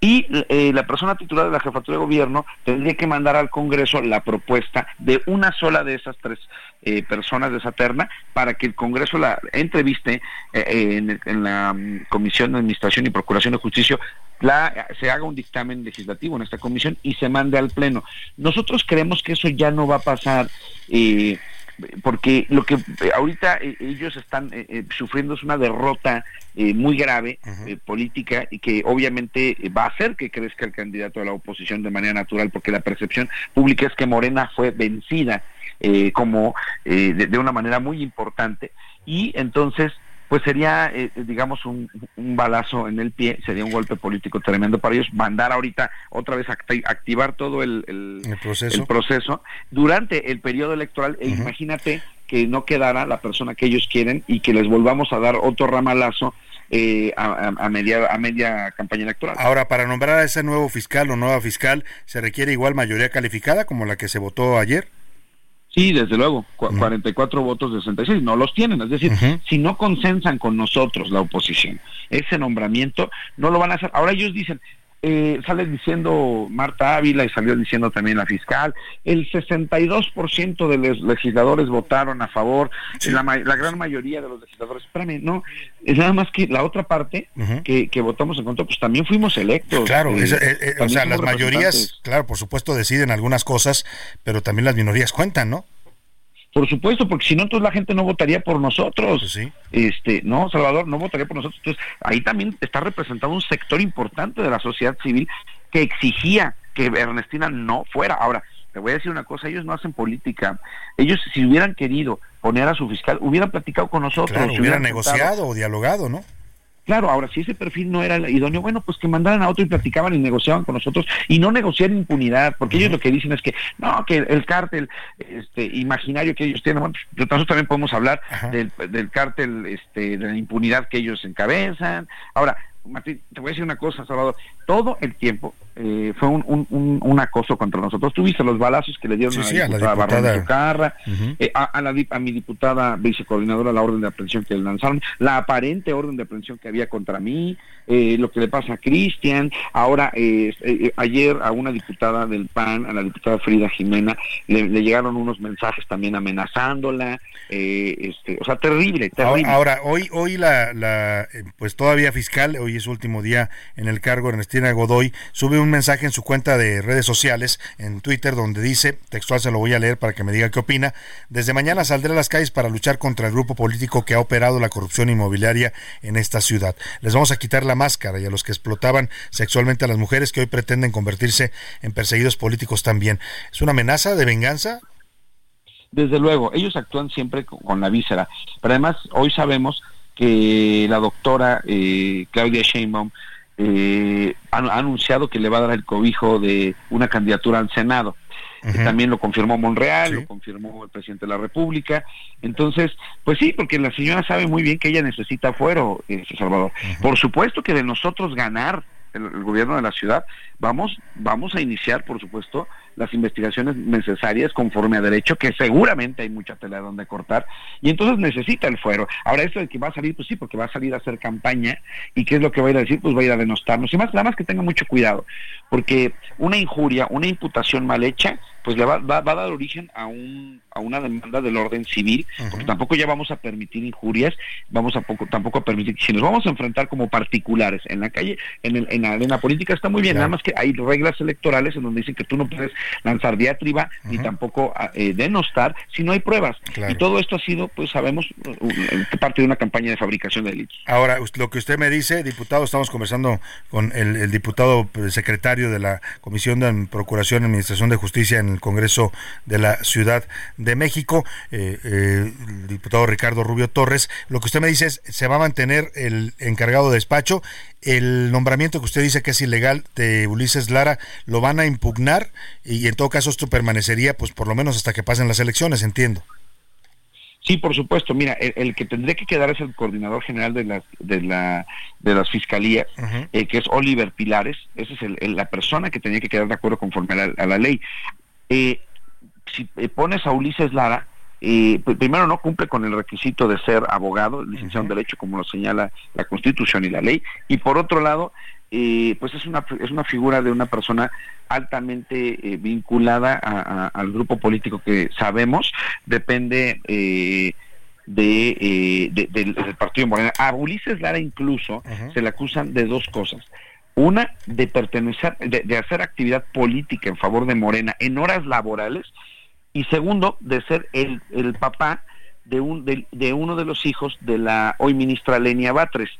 y eh, la persona titular de la jefatura de gobierno tendría que mandar al Congreso la propuesta de una sola de esas tres eh, personas de esa terna para que el Congreso la entreviste eh, en, la mm, Comisión de Administración y Procuración de Justicia la, se haga un dictamen legislativo en esta comisión y se mande al Pleno. Nosotros creemos que eso ya no va a pasar. Eh, porque lo que eh, ahorita eh, ellos están eh, sufriendo es una derrota muy grave política y que obviamente va a hacer que crezca el candidato de la oposición de manera natural porque la percepción pública es que Morena fue vencida como de, una manera muy importante. Y entonces pues sería, eh, digamos, un, balazo en el pie, sería un golpe político tremendo para ellos, mandar ahorita otra vez a activar todo el, proceso? durante el periodo electoral e imagínate que no quedara la persona que ellos quieren y que les volvamos a dar otro ramalazo eh, a, media, a media campaña electoral. Ahora, para nombrar a ese nuevo fiscal o nueva fiscal, ¿se requiere igual mayoría calificada como la que se votó ayer? Sí, desde luego, 44 votos de 66, no los tienen, es decir, si no consensan con nosotros la oposición ese nombramiento, no lo van a hacer. Ahora ellos dicen, eh, sale diciendo Marta Ávila y salió diciendo también la fiscal, el 62% de los legisladores votaron a favor, la, gran mayoría de los legisladores, espérame, no, es nada más que la otra parte que, que, votamos en contra, pues también fuimos electos. Claro, eh, eh, o sea, las mayorías, claro, por supuesto deciden algunas cosas, pero también las minorías cuentan, ¿no? Por supuesto, porque si no, entonces la gente no votaría por nosotros. Pues sí. Este, no, Salvador, no votaría por nosotros. Entonces, ahí también está representado un sector importante de la sociedad civil que exigía que Ernestina no fuera. Ahora, te voy a decir una cosa, ellos no hacen política. Ellos, si hubieran querido poner a su fiscal, hubieran platicado con nosotros. Claro, hubieran negociado o dialogado, ¿no? Claro, ahora si ese perfil no era idóneo, bueno, pues que mandaran a otro y platicaban y negociaban con nosotros y no negociar impunidad, porque ellos lo que dicen es que no, que el cártel este, imaginario que ellos tienen, bueno, pues, nosotros también podemos hablar del, del cártel este, de la impunidad que ellos encabezan. Ahora, Martín, te voy a decir una cosa, Salvador, todo el tiempo eh, fue un, un, acoso contra nosotros. Tuviste los balazos que le dieron a, la diputada Barra eh, a, la, a mi diputada vicecoordinadora, la orden de aprehensión que le lanzaron, la aparente orden de aprehensión que había contra mí, eh, lo que le pasa a Cristian, ahora ayer a una diputada del PAN, a la diputada Frida Jimena, le, llegaron unos mensajes también amenazándola, este, o sea, terrible, terrible. Ahora, hoy, hoy la, la, pues todavía fiscal, hoy es último día en el cargo, Ernestina Godoy, sube un mensaje en su cuenta de redes sociales, en Twitter, donde dice, textual se lo voy a leer para que me diga qué opina, desde mañana saldré a las calles para luchar contra el grupo político que ha operado la corrupción inmobiliaria en esta ciudad. Les vamos a quitar la máscara y a los que explotaban sexualmente a las mujeres que hoy pretenden convertirse en perseguidos políticos también. ¿Es una amenaza de venganza? Desde luego, ellos actúan siempre con la víscera, pero además hoy sabemos que la doctora eh, Claudia Sheinbaum eh, ha, anunciado que le va a dar el cobijo de una candidatura al Senado. También lo confirmó Monreal, lo confirmó el presidente de la República. Entonces, pues sí, porque la señora sabe muy bien que ella necesita fuero, eh, Salvador. Por supuesto que de nosotros ganar el, gobierno de la ciudad, vamos, vamos a iniciar, por supuesto, las investigaciones necesarias conforme a derecho, que seguramente hay mucha tela donde cortar, y entonces necesita el fuero. Ahora, esto de que va a salir, pues sí, porque va a salir a hacer campaña, y qué es lo que va a ir a decir, pues va a ir a denostarnos. Y más, nada más que tenga mucho cuidado, porque una injuria, una imputación mal hecha, pues le va, va, a dar origen a un a una demanda del orden civil, porque tampoco ya vamos a permitir injurias, vamos a poco, tampoco a permitir, si nos vamos a enfrentar como particulares en la calle, en, el, en la arena política está muy bien, nada más que hay reglas electorales en donde dicen que tú no puedes lanzar diatriba ni tampoco ah, eh, denostar si no hay pruebas. Y todo esto ha sido, pues sabemos, parte de una campaña de fabricación de delitos. Ahora, lo que usted me dice, diputado, estamos conversando con el, diputado pues, secretario de la Comisión de Procuración y Administración de Justicia en el Congreso de la Ciudad de México, eh, eh, el diputado Ricardo Rubio Torres. Lo que usted me dice es, se va a mantener el encargado de despacho. El nombramiento que usted dice que es ilegal de Ulises Lara, lo van a impugnar y en todo caso esto permanecería pues por lo menos hasta que pasen las elecciones, entiendo. Sí, por supuesto. Mira, el, que tendría que quedar es el coordinador general de las de la de las fiscalías, eh, que es Oliver Pilares. Esa es el, la persona que tenía que quedar de acuerdo conforme a la, ley. Eh, si eh, pones a Ulises Lara, pues primero no cumple con el requisito de ser abogado, licenciado en Derecho, como lo señala la Constitución y la ley, y por otro lado, pues es una, es una figura de una persona altamente eh, vinculada al grupo político que sabemos depende eh, eh, de, del, partido Morena. A Ulises Lara incluso se le acusan de dos cosas. Una, de pertenecer, de, hacer actividad política en favor de Morena en horas laborales. Y segundo, de ser el, el papá de, un, de, uno de los hijos de la hoy ministra Lenia Batres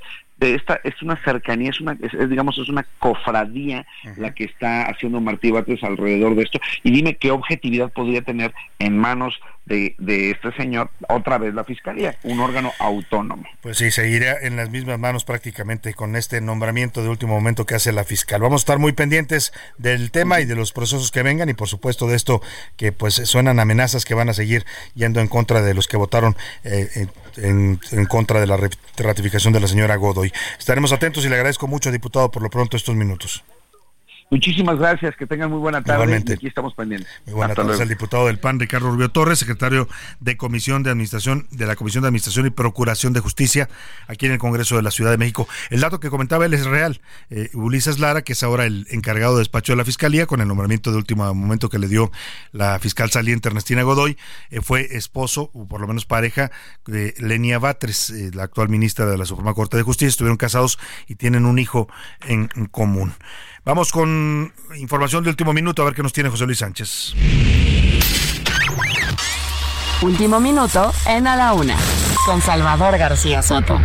de esta es una cercanía, es una es, digamos es una cofradía la que está haciendo Martí Batres alrededor de esto y dime qué objetividad podría tener en manos de, de, este señor otra vez la fiscalía, un órgano autónomo. Pues sí, seguiría en las mismas manos prácticamente con este nombramiento de último momento que hace la fiscal. Vamos a estar muy pendientes del tema y de los procesos que vengan y por supuesto de esto que pues suenan amenazas que van a seguir yendo en contra de los que votaron eh, en, en, contra de la ratificación de la señora Godoy. Estaremos atentos y le agradezco mucho, diputado, por lo pronto estos minutos. Muchísimas gracias, que tengan muy buena tarde. Igualmente. aquí estamos pendientes. Muy buenas tardes al diputado del PAN, Ricardo Rubio Torres, secretario de Comisión de Administración, de la Comisión de Administración y Procuración de Justicia, aquí en el Congreso de la Ciudad de México. El dato que comentaba él es real. Eh, Ulises Lara, que es ahora el encargado de despacho de la Fiscalía, con el nombramiento de último momento que le dio la fiscal saliente Ernestina Godoy, eh, fue esposo, o por lo menos pareja, de Lenia Batres, eh, la actual ministra de la Suprema Corte de Justicia. Estuvieron casados y tienen un hijo en común. Vamos con información de último minuto, a ver qué nos tiene José Luis Sánchez. Último minuto en A la Una, con Salvador García Soto.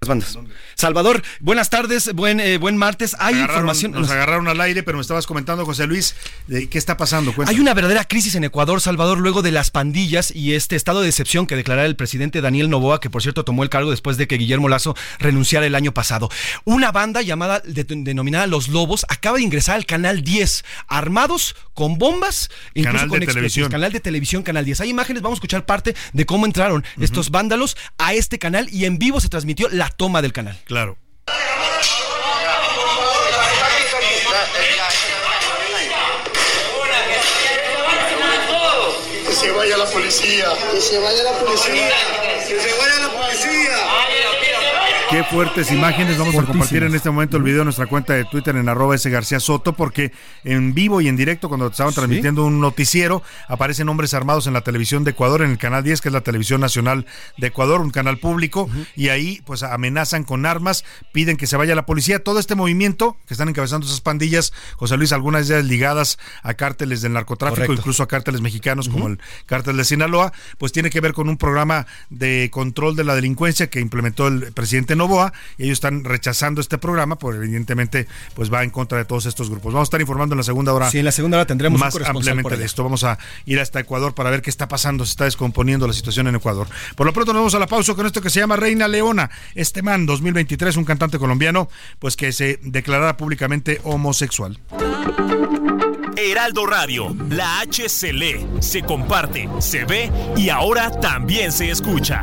Las bandas. Salvador, buenas tardes, buen, eh, buen martes. Hay información. Nos agarraron al aire, pero me estabas comentando, José Luis, de qué está pasando. Hay una verdadera crisis en Ecuador, Salvador, luego de las pandillas y este estado de excepción que declarara el presidente Daniel Novoa, que por cierto tomó el cargo después de que Guillermo Lazo renunciara el año pasado. Una banda llamada, denominada Los Lobos, acaba de ingresar al canal 10, armados con bombas, incluso canal con de televisión. Canal de televisión, canal 10. Hay imágenes, vamos a escuchar parte de cómo entraron estos vándalos a este canal y en vivo se transmitió la toma del canal. Claro. Que se vaya la policía. Que se vaya la policía. Que se vaya la policía. Qué fuertes imágenes. Vamos a compartir en este momento el video en nuestra cuenta de Twitter en arroba ese García Soto, porque en vivo y en directo, cuando estaban transmitiendo un noticiero, aparecen hombres armados en la televisión de Ecuador, en el canal 10, que es la televisión nacional de Ecuador, un canal público, y ahí pues amenazan con armas, piden que se vaya la policía. Todo este movimiento que están encabezando esas pandillas, José Luis, algunas ellas ligadas a cárteles del narcotráfico, incluso a cárteles mexicanos como el cártel de Sinaloa, pues tiene que ver con un programa de control de la delincuencia que implementó el presidente Novoa y ellos están rechazando este programa, porque evidentemente pues va en contra de todos estos grupos. Vamos a estar informando en la segunda hora. Sí, en la segunda hora tendremos más ampliamente de esto. Vamos a ir hasta Ecuador para ver qué está pasando, se está descomponiendo la situación en Ecuador. Por lo pronto nos vamos a la pausa con esto que se llama Reina Leona. Este man 2023, un cantante colombiano, pues que se declarara públicamente homosexual. Heraldo Radio, la H se lee, se comparte, se ve y ahora también se escucha.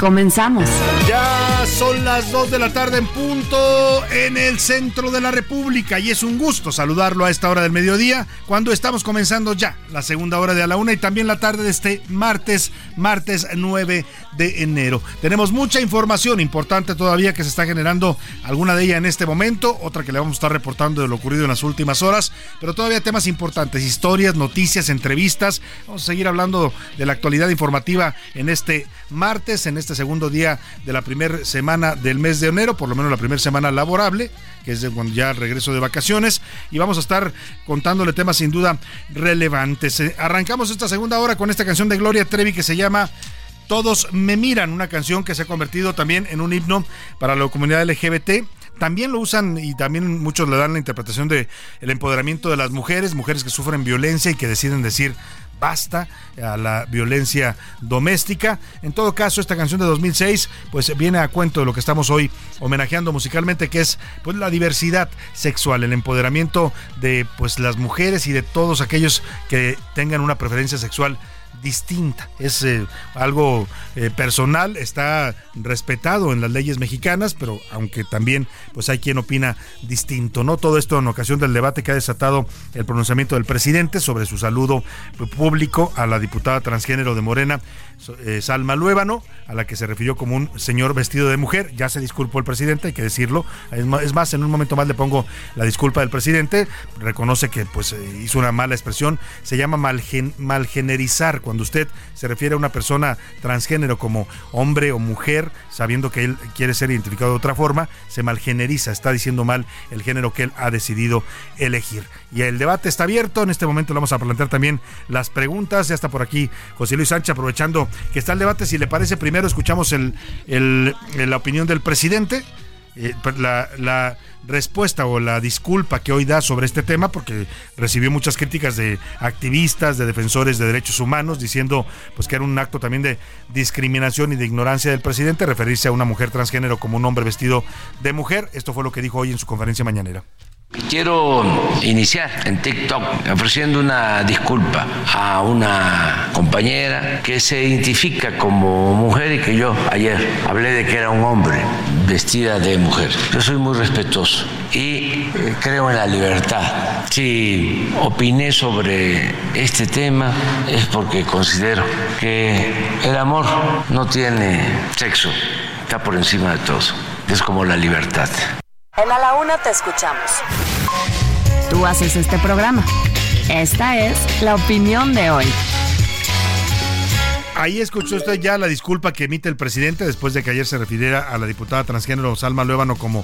Comenzamos. Ya son las 2 de la tarde en punto en el centro de la República y es un gusto saludarlo a esta hora del mediodía cuando estamos comenzando ya la segunda hora de a la una y también la tarde de este martes, martes 9 de enero. Tenemos mucha información importante todavía que se está generando, alguna de ella en este momento, otra que le vamos a estar reportando de lo ocurrido en las últimas horas, pero todavía temas importantes, historias, noticias, entrevistas. Vamos a seguir hablando de la actualidad informativa en este martes, en este segundo día de la primera semana del mes de enero, por lo menos la primera semana laborable, que es de cuando ya regreso de vacaciones, y vamos a estar contándole temas sin duda relevantes. Eh, arrancamos esta segunda hora con esta canción de Gloria Trevi que se llama todos me miran, una canción que se ha convertido también en un himno para la comunidad LGBT también lo usan y también muchos le dan la interpretación de empoderamiento de las mujeres, mujeres que sufren violencia y que deciden decir basta a la violencia doméstica. En todo caso, esta canción de 2006 pues viene a cuento de lo que estamos hoy homenajeando musicalmente, que es pues la diversidad sexual, el empoderamiento de pues las mujeres y de todos aquellos que tengan una preferencia sexual distinta, es eh, algo eh, personal, está respetado en las leyes mexicanas, pero aunque también pues hay quien opina distinto, ¿no? Todo esto en ocasión del debate que ha desatado el pronunciamiento del presidente sobre su saludo público a la diputada transgénero de Morena, eh, Salma Luébano, a la que se refirió como un señor vestido de mujer. Ya se disculpó el presidente, hay que decirlo. Es más, en un momento más le pongo la disculpa del presidente. Reconoce que pues hizo una mala expresión. Se llama malgen, malgenerizar cuando usted se refiere a una persona transgénero como hombre o mujer, sabiendo que él quiere ser identificado de otra forma, se malgeneriza, está diciendo mal el género que él ha decidido elegir. Y el debate está abierto. En este momento le vamos a plantear también las preguntas. Ya está por aquí José Luis Sánchez aprovechando que está el debate. Si le parece, primero escuchamos la opinión del presidente, eh, pues, la, la, respuesta o la disculpa que hoy da sobre este tema, porque recibió muchas críticas de activistas, de defensores de derechos humanos, diciendo pues que era un acto también de discriminación y de ignorancia del presidente referirse a una mujer transgénero como un hombre vestido de mujer. Esto fue lo que dijo hoy en su conferencia mañanera. Quiero iniciar en TikTok ofreciendo una disculpa a una compañera que se identifica como mujer y que yo ayer hablé de que era un hombre vestida de mujer. Yo soy muy respetuoso y creo en la libertad. Si opiné sobre este tema es porque considero que el amor no tiene sexo, está por encima de todo. Es como la libertad. En A la Una te escuchamos. Tú haces este programa. Esta es la opinión de hoy. Ahí escuchó usted ya la disculpa que emite el presidente después de que ayer se refiriera a la diputada transgénero Salma Luébano como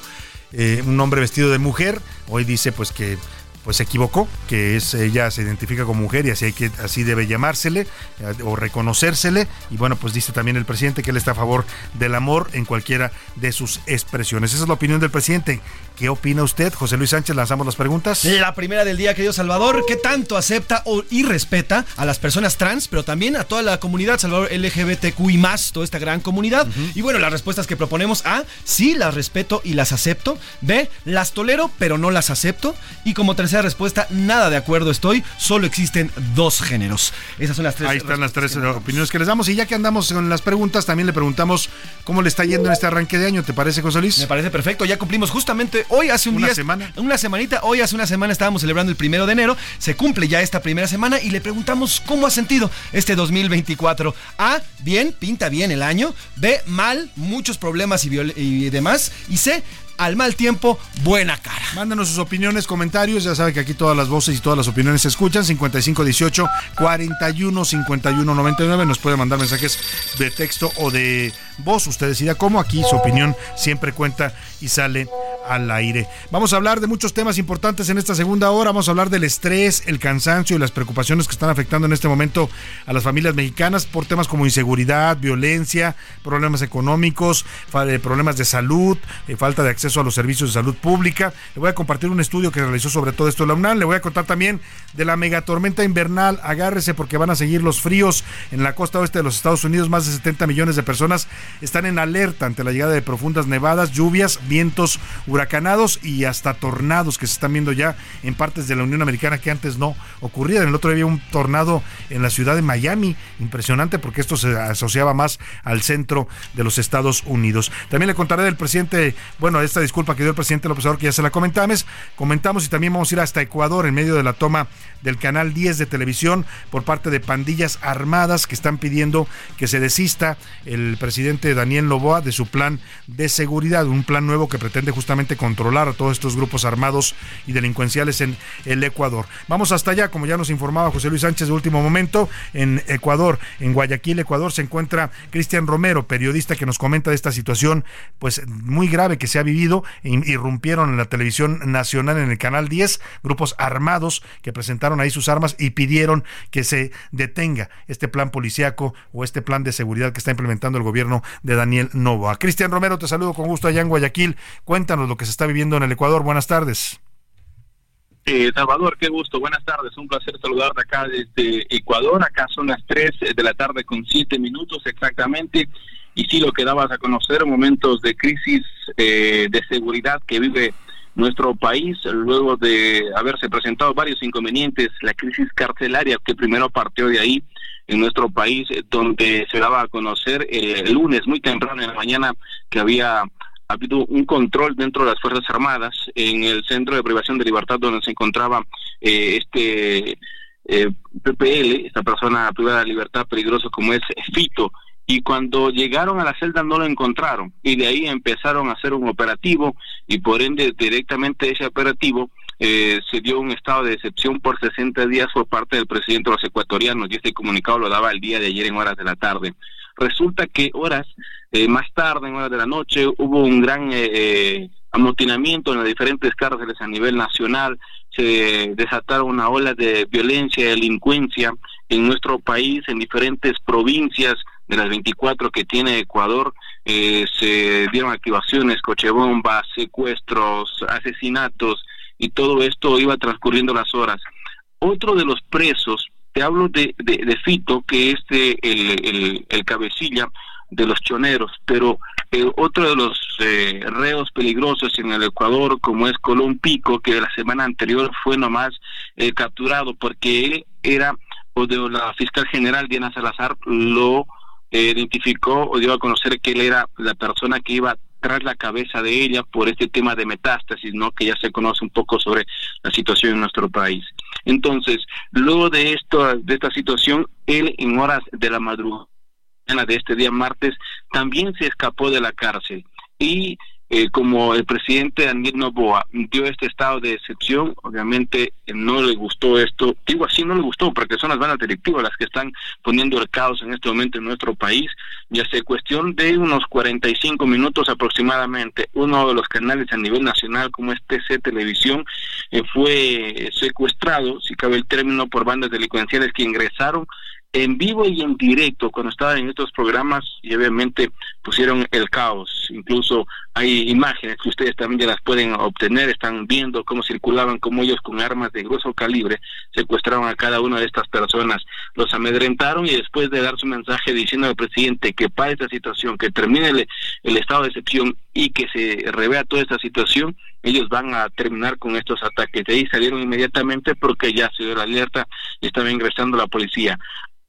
eh, un hombre vestido de mujer. Hoy dice pues que pues se equivocó, que es ella se identifica como mujer y así hay que así debe llamársele eh, o reconocérsele y bueno, pues dice también el presidente que él está a favor del amor en cualquiera de sus expresiones. Esa es la opinión del presidente. ¿Qué opina usted? José Luis Sánchez, lanzamos las preguntas. La primera del día, querido Salvador, ¿qué tanto acepta y respeta a las personas trans, pero también a toda la comunidad Salvador LGBTQI más, toda esta gran comunidad? Y bueno, las respuestas que proponemos A, sí, las respeto y las acepto. B, las tolero, pero no las acepto. Y como tercera respuesta, nada de acuerdo estoy, solo existen dos géneros. Esas son las tres. Ahí están las tres opiniones que les damos. Y ya que andamos con las preguntas, también le preguntamos cómo le está yendo en este arranque de año. ¿Te parece, José Luis? Me parece perfecto. Ya cumplimos justamente hoy, hace un una día. semana. Una semanita. Hoy, hace una semana, estábamos celebrando el primero de enero. Se cumple ya esta primera semana y le preguntamos cómo ha sentido este 2024. A, bien, pinta bien el año. B, mal, muchos problemas y, y demás. Y C, al mal tiempo, buena cara. Mándanos sus opiniones, comentarios. Ya sabe que aquí todas las voces y todas las opiniones se escuchan. 5518 41 51 99. Nos puede mandar mensajes de texto o de voz. Usted decida cómo. Aquí su opinión siempre cuenta y sale al aire. Vamos a hablar de muchos temas importantes en esta segunda hora. Vamos a hablar del estrés, el cansancio y las preocupaciones que están afectando en este momento a las familias mexicanas por temas como inseguridad, violencia, problemas económicos, problemas de salud, eh, falta de acceso a los servicios de salud pública. Le voy a compartir un estudio que realizó sobre todo esto la UNAM. Le voy a contar también de la megatormenta invernal. Agárrese porque van a seguir los fríos en la costa oeste de los Estados Unidos. Más de 70 millones de personas están en alerta ante la llegada de profundas nevadas, lluvias, vientos huracanados y hasta tornados que se están viendo ya en partes de la Unión Americana que antes no ocurrían. El otro día había un tornado en la ciudad de Miami, impresionante porque esto se asociaba más al centro de los Estados Unidos. También le contaré del presidente, bueno, disculpa que dio el presidente López Obrador que ya se la comentamos, comentamos y también vamos a ir hasta Ecuador en medio de la toma del canal 10 de televisión por parte de pandillas armadas que están pidiendo que se desista el presidente Daniel Loboa de su plan de seguridad, un plan nuevo que pretende justamente controlar a todos estos grupos armados y delincuenciales en el Ecuador. Vamos hasta allá, como ya nos informaba José Luis Sánchez de último momento, en Ecuador, en Guayaquil, Ecuador, se encuentra Cristian Romero, periodista que nos comenta de esta situación pues muy grave que se ha vivido sucedido, irrumpieron en la televisión nacional en el canal 10, grupos armados que presentaron ahí sus armas y pidieron que se detenga este plan policíaco o este plan de seguridad que está implementando el gobierno de Daniel Novoa. Cristian Romero, te saludo con gusto allá en Guayaquil. Cuéntanos lo que se está viviendo en el Ecuador. Buenas tardes. Eh, Salvador, qué gusto. Buenas tardes. Un placer saludarte acá desde Ecuador. Acá son las 3 de la tarde con 7 minutos exactamente. Y sí, lo que dabas a conocer, momentos de crisis eh, de seguridad que vive nuestro país, luego de haberse presentado varios inconvenientes, la crisis carcelaria que primero partió de ahí en nuestro país, donde se daba a conocer eh, el lunes muy temprano en la mañana que había ha habido un control dentro de las Fuerzas Armadas en el centro de privación de libertad donde se encontraba eh, este eh, PPL, esta persona privada de libertad peligroso como es Fito, y cuando llegaron a la celda no lo encontraron y de ahí empezaron a hacer un operativo y por ende directamente ese operativo eh, se dio un estado de excepción por 60 días por parte del presidente de los ecuatorianos y este comunicado lo daba el día de ayer en horas de la tarde. Resulta que horas eh, más tarde, en horas de la noche, hubo un gran eh, eh, amotinamiento en las diferentes cárceles a nivel nacional, se desataron una ola de violencia y delincuencia en nuestro país, en diferentes provincias de las 24 que tiene Ecuador, se dieron activaciones, cochebombas, secuestros, asesinatos, y todo esto iba transcurriendo las horas. Otro de los presos, te hablo de, de, Fito, que es el, el cabecilla, de los choneros, pero eh, otro de los eh, reos peligrosos en el Ecuador, como es Colón Pico, que la semana anterior fue nomás eh, capturado porque él era, o de la fiscal general Diana Salazar lo identificó o dio a conocer que él era la persona que iba tras la cabeza de ella por este tema de metástasis, ¿no? Que ya se conoce un poco sobre la situación en nuestro país. Entonces, luego de esto, de esta situación, él en horas de la madrugada de este día martes, también se escapó de la cárcel. Y eh, como el presidente Daniel Novoa dio este estado de excepción, obviamente eh, no le gustó esto, digo así, no le gustó, porque son las bandas directivas las que están poniendo el caos en este momento en nuestro país. Y hace cuestión de unos 45 minutos aproximadamente, uno de los canales a nivel nacional, como es TC Televisión, eh, fue secuestrado, si cabe el término, por bandas delincuenciales que ingresaron en vivo y en directo cuando estaban en estos programas y obviamente pusieron el caos. Incluso hay imágenes que ustedes también ya las pueden obtener, están viendo cómo circulaban, cómo ellos con armas de grueso calibre secuestraron a cada una de estas personas, los amedrentaron y después de dar su mensaje diciendo al presidente que para esta situación, que termine el, el estado de excepción y que se revea toda esta situación, ellos van a terminar con estos ataques. De ahí salieron inmediatamente porque ya se dio la alerta y estaba ingresando la policía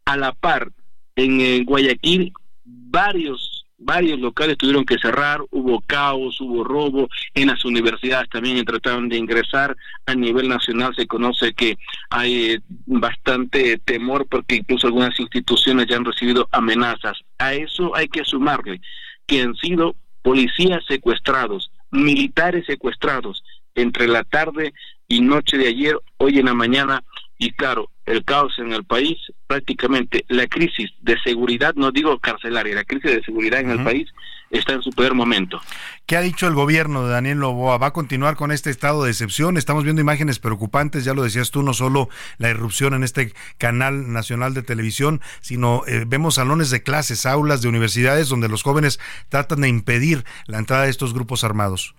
a la par en Guayaquil varios varios locales tuvieron que cerrar, hubo caos, hubo robo, en las universidades también trataron de ingresar, a nivel nacional se conoce que hay eh, bastante temor porque incluso algunas instituciones ya han recibido amenazas. A eso hay que sumarle que han sido policías secuestrados, militares secuestrados entre la tarde y noche de ayer, hoy en la mañana, y claro, el caos en el país, prácticamente la crisis de seguridad, no digo carcelaria, la crisis de seguridad en el país está en su peor momento. ¿Qué ha dicho el gobierno de Daniel Loboa? ¿Va a continuar con este estado de excepción? Estamos viendo imágenes preocupantes, ya lo decías tú, no solo la irrupción en este canal nacional de televisión, sino eh, vemos salones de clases, aulas de universidades donde los jóvenes tratan de impedir la entrada de estos grupos armados.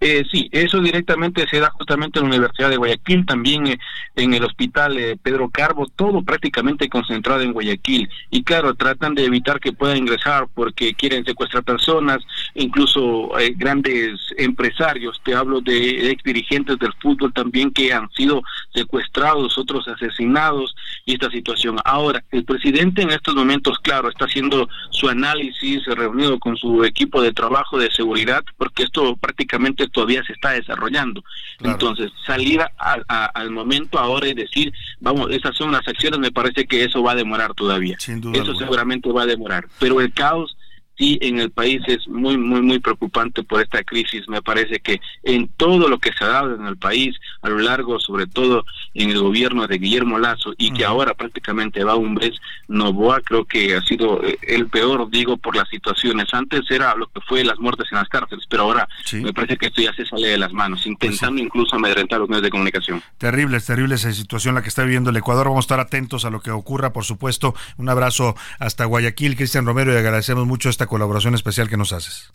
Eh, sí, eso directamente se da justamente en la Universidad de Guayaquil, también eh, en el Hospital eh, Pedro Carbo, todo prácticamente concentrado en Guayaquil. Y claro, tratan de evitar que puedan ingresar porque quieren secuestrar personas, incluso eh, grandes empresarios, te hablo de ex dirigentes del fútbol también que han sido secuestrados, otros asesinados y esta situación. Ahora, el presidente en estos momentos, claro, está haciendo su análisis reunido con su equipo de trabajo de seguridad porque esto prácticamente todavía se está desarrollando. Entonces, salir al momento ahora y decir, vamos, esas son las acciones, me parece que eso va a demorar todavía. eso seguramente va a demorar. Pero el caos sí en el país es muy, muy, muy preocupante por esta crisis. Me parece que en todo lo que se ha dado en el país, a lo largo, sobre todo en el gobierno de Guillermo Lazo, y que ahora prácticamente va un mes, Novoa creo que ha sido eh, el peor, digo, por las situaciones. Antes era lo que fue las muertes en las cárceles, pero ahora me parece que esto ya se sale de las manos, pues intentando incluso amedrentar los medios de comunicación. Terrible, es terrible esa situación la que está viviendo el Ecuador. Vamos a estar atentos a lo que ocurra, por supuesto. Un abrazo hasta Guayaquil, Cristian Romero, y agradecemos mucho esta colaboración especial que nos haces.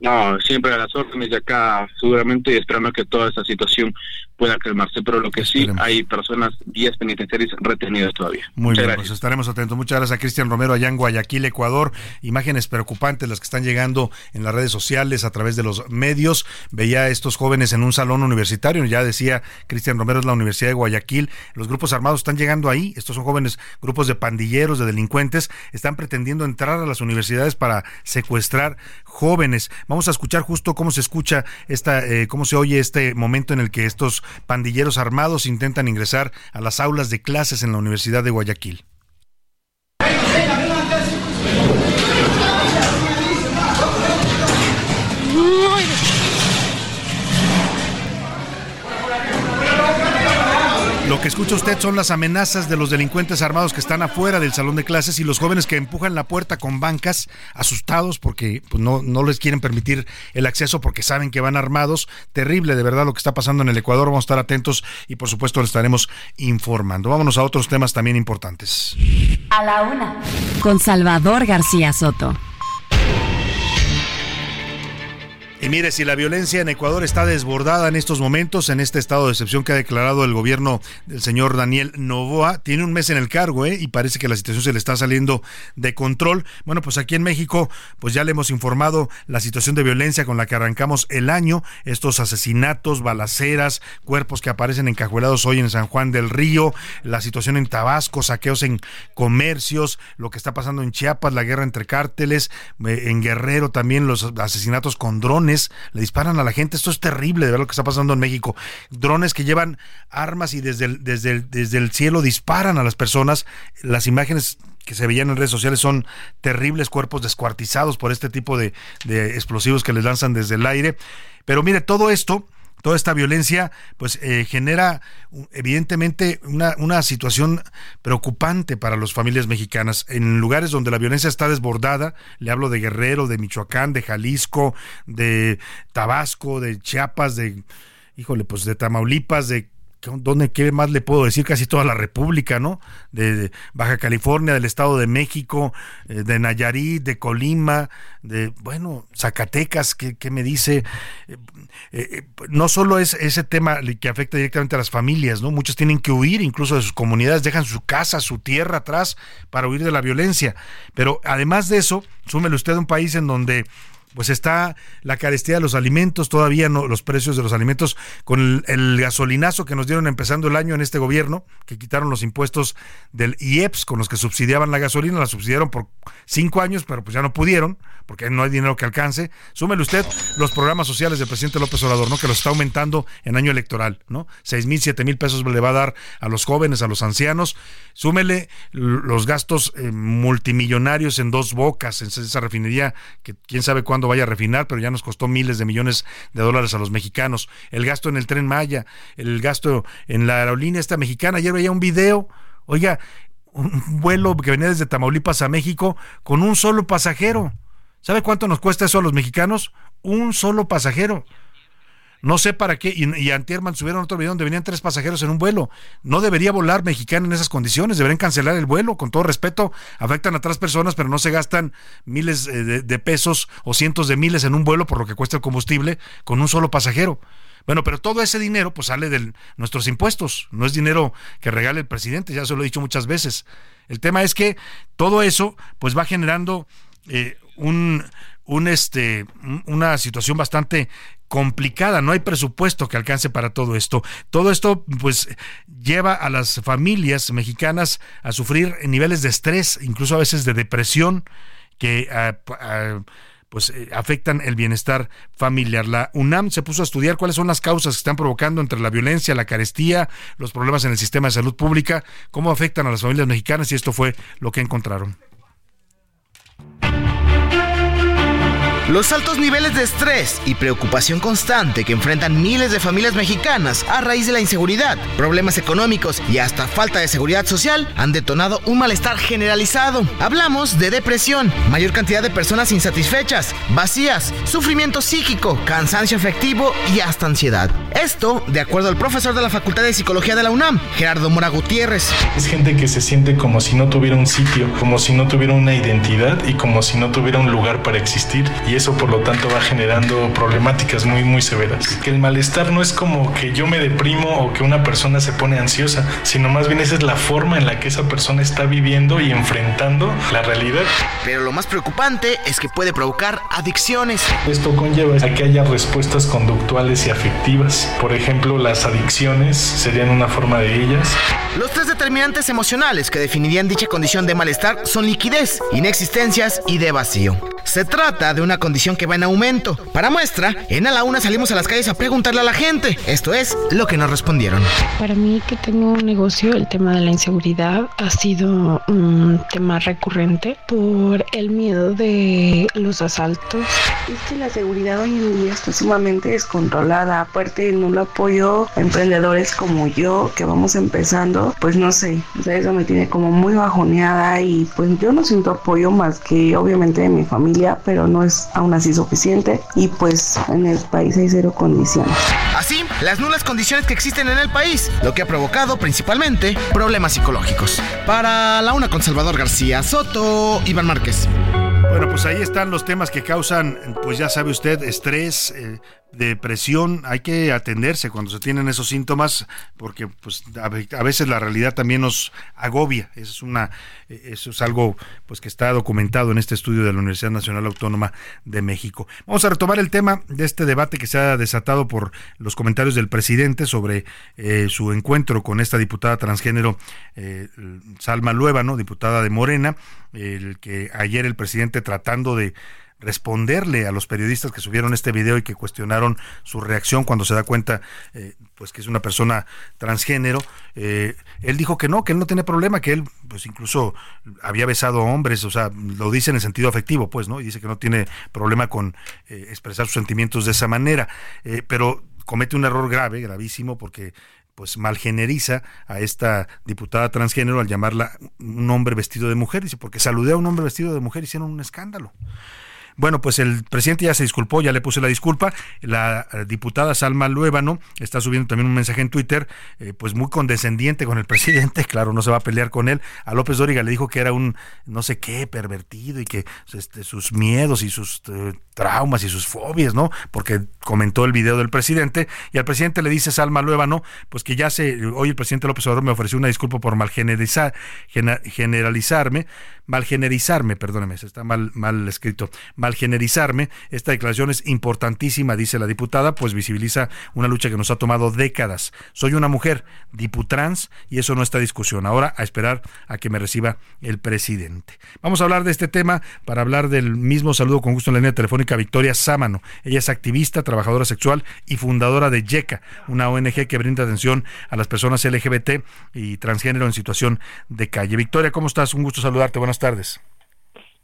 No, siempre a las órdenes de acá, seguramente esperando que toda esta situación pueda calmarse, pero lo que sí hay personas, 10 penitenciarios retenidas todavía. Muy bien, pues estaremos atentos. Muchas gracias a Cristian Romero allá en Guayaquil, Ecuador. Imágenes preocupantes las que están llegando en las redes sociales a través de los medios. Veía a estos jóvenes en un salón universitario, ya decía Cristian Romero es la Universidad de Guayaquil. Los grupos armados están llegando ahí, estos son jóvenes, grupos de pandilleros, de delincuentes, están pretendiendo entrar a las universidades para secuestrar jóvenes. Vamos a escuchar justo cómo se escucha esta, eh, cómo se oye este momento en el que estos pandilleros armados intentan ingresar a las aulas de clases en la Universidad de Guayaquil. Lo que escucha usted son las amenazas de los delincuentes armados que están afuera del salón de clases y los jóvenes que empujan la puerta con bancas, asustados porque pues, no, no les quieren permitir el acceso porque saben que van armados. Terrible, de verdad, lo que está pasando en el Ecuador. Vamos a estar atentos y, por supuesto, les estaremos informando. Vámonos a otros temas también importantes. A la una. Con Salvador García Soto. Y mire, si la violencia en Ecuador está desbordada en estos momentos, en este estado de excepción que ha declarado el gobierno del señor Daniel Novoa, tiene un mes en el cargo, ¿eh? Y parece que la situación se le está saliendo de control. Bueno, pues aquí en México, pues ya le hemos informado la situación de violencia con la que arrancamos el año, estos asesinatos, balaceras, cuerpos que aparecen encajuelados hoy en San Juan del Río, la situación en Tabasco, saqueos en comercios, lo que está pasando en Chiapas, la guerra entre cárteles, eh, en Guerrero también los asesinatos con drones le disparan a la gente. Esto es terrible de ver lo que está pasando en México. Drones que llevan armas y desde el, desde desde el cielo disparan a las personas. Las imágenes que se veían en redes sociales son terribles cuerpos descuartizados por este tipo de, de explosivos que les lanzan desde el aire. Pero mire, todo esto toda esta violencia pues eh, genera evidentemente una, una, situación preocupante para las familias mexicanas. En lugares donde la violencia está desbordada, le hablo de Guerrero, de Michoacán, de Jalisco, de Tabasco, de Chiapas, de, híjole, pues de Tamaulipas, de ¿Dónde qué más le puedo decir? Casi toda la República, ¿no? De, Baja California, del Estado de México, eh, de Nayarit, de Colima, de, bueno, Zacatecas, ¿qué, me dice? Eh, eh, no solo es ese tema que afecta directamente a las familias, ¿no? Muchos tienen que huir incluso de sus comunidades, dejan su casa, su tierra atrás para huir de la violencia. Pero además de eso, súmele usted a un país en donde pues está la carestía de los alimentos, todavía no, los precios de los alimentos, con el, gasolinazo que nos dieron empezando el año en este gobierno, que quitaron los impuestos del IEPS con los que subsidiaban la gasolina, la subsidiaron por cinco años, pero pues ya no pudieron, porque no hay dinero que alcance. Súmele usted los programas sociales del presidente López Obrador, ¿no? Que los está aumentando en año electoral, ¿no? Seis mil, siete mil pesos le va a dar a los jóvenes, a los ancianos. Súmele los gastos eh, multimillonarios en dos bocas, en esa refinería que quién sabe cuándo vaya a refinar, pero ya nos costó miles de millones de dólares a los mexicanos. El gasto en el tren Maya, el gasto en la aerolínea esta mexicana. Ayer veía un video, oiga, un vuelo que venía desde Tamaulipas a México con un solo pasajero. ¿Sabe cuánto nos cuesta eso a los mexicanos? Un solo pasajero. No sé para qué. Y, y Antierman subieron otro video donde venían tres pasajeros en un vuelo. No debería volar mexicano en esas condiciones. Deberían cancelar el vuelo. Con todo respeto, afectan a tres personas, pero no se gastan miles eh, de, pesos o cientos de miles en un vuelo por lo que cuesta el combustible con un solo pasajero. Bueno, pero todo ese dinero pues sale de nuestros impuestos. No es dinero que regale el presidente. Ya se lo he dicho muchas veces. El tema es que todo eso pues va generando eh, un, un este, una situación bastante complicada, no hay presupuesto que alcance para todo esto. Todo esto pues lleva a las familias mexicanas a sufrir niveles de estrés, incluso a veces de depresión que ah, ah, pues eh, afectan el bienestar familiar. La UNAM se puso a estudiar cuáles son las causas que están provocando entre la violencia, la carestía, los problemas en el sistema de salud pública, cómo afectan a las familias mexicanas y esto fue lo que encontraron. Los altos niveles de estrés y preocupación constante que enfrentan miles de familias mexicanas a raíz de la inseguridad, problemas económicos y hasta falta de seguridad social han detonado un malestar generalizado. Hablamos de depresión, mayor cantidad de personas insatisfechas, vacías, sufrimiento psíquico, cansancio efectivo y hasta ansiedad. Esto, de acuerdo al profesor de la Facultad de Psicología de la UNAM, Gerardo Mora Gutiérrez. Es gente que se siente como si no tuviera un sitio, como si no tuviera una identidad y como si no tuviera un lugar para existir eso por lo tanto va generando problemáticas muy muy severas. Que el malestar no es como que yo me deprimo o que una persona se pone ansiosa, sino más bien esa es la forma en la que esa persona está viviendo y enfrentando la realidad. Pero lo más preocupante es que puede provocar adicciones. Esto conlleva a que haya respuestas conductuales y afectivas. Por ejemplo, las adicciones serían una forma de ellas. Los tres determinantes emocionales que definirían dicha condición de malestar son liquidez, inexistencias y de vacío. Se trata de una condición que va en aumento. Para muestra, en A la Una salimos a las calles a preguntarle a la gente. Esto es lo que nos respondieron. Para mí que tengo un negocio, el tema de la inseguridad ha sido un tema recurrente por el miedo de los asaltos. Es que la seguridad hoy en día está sumamente descontrolada. Aparte, no lo apoyo a emprendedores como yo que vamos empezando. Pues no sé, o sea, eso me tiene como muy bajoneada y pues yo no siento apoyo más que obviamente de mi familia pero no es aún así suficiente y pues en el país hay cero condiciones. Así, las nulas condiciones que existen en el país, lo que ha provocado principalmente problemas psicológicos. Para la una con Salvador García Soto, Iván Márquez. Bueno, pues ahí están los temas que causan, pues ya sabe usted, estrés, eh, depresión, hay que atenderse cuando se tienen esos síntomas, porque pues a, veces la realidad también nos agobia. Eso es una, eso es algo pues que está documentado en este estudio de la Universidad Nacional Autónoma de México. Vamos a retomar el tema de este debate que se ha desatado por los comentarios del presidente sobre eh, su encuentro con esta diputada transgénero eh, Salma Luébano, diputada de Morena, el que ayer el presidente tratando de responderle a los periodistas que subieron este video y que cuestionaron su reacción cuando se da cuenta eh, pues que es una persona transgénero eh, él dijo que no que él no tiene problema que él pues incluso había besado a hombres o sea lo dice en el sentido afectivo pues no y dice que no tiene problema con eh, expresar sus sentimientos de esa manera pero comete un error grave gravísimo porque pues malgeneriza a esta diputada transgénero al llamarla un hombre vestido de mujer, dice, porque saludé a un hombre vestido de mujer hicieron un escándalo. Bueno, pues el presidente ya se disculpó, ya le puse la disculpa. La eh, diputada Salma Luébano está subiendo también un mensaje en Twitter, eh, pues muy condescendiente con el presidente, claro, no se va a pelear con él. A López Dóriga le dijo que era un no sé qué pervertido y que este, sus miedos y sus eh, traumas y sus fobias, ¿no? Porque comentó el video del presidente y al presidente le dice Salma Luébano, pues que ya se, hoy el presidente López Obrador me ofreció una disculpa por mal generalizar, generalizarme, mal generizarme, perdóneme, está mal, mal escrito, generizarme. Esta declaración es importantísima, dice la diputada, pues visibiliza una lucha que nos ha tomado décadas. Soy una mujer diputrans y eso no está discusión. Ahora a esperar a que me reciba el presidente. Vamos a hablar de este tema para hablar del mismo saludo con gusto en la línea telefónica Victoria Sámano. Ella es activista, trabajadora sexual y fundadora de YECA, una ONG que brinda atención a las personas LGBT y transgénero en situación de calle. Victoria, ¿cómo estás? Un gusto saludarte. Buenas tardes.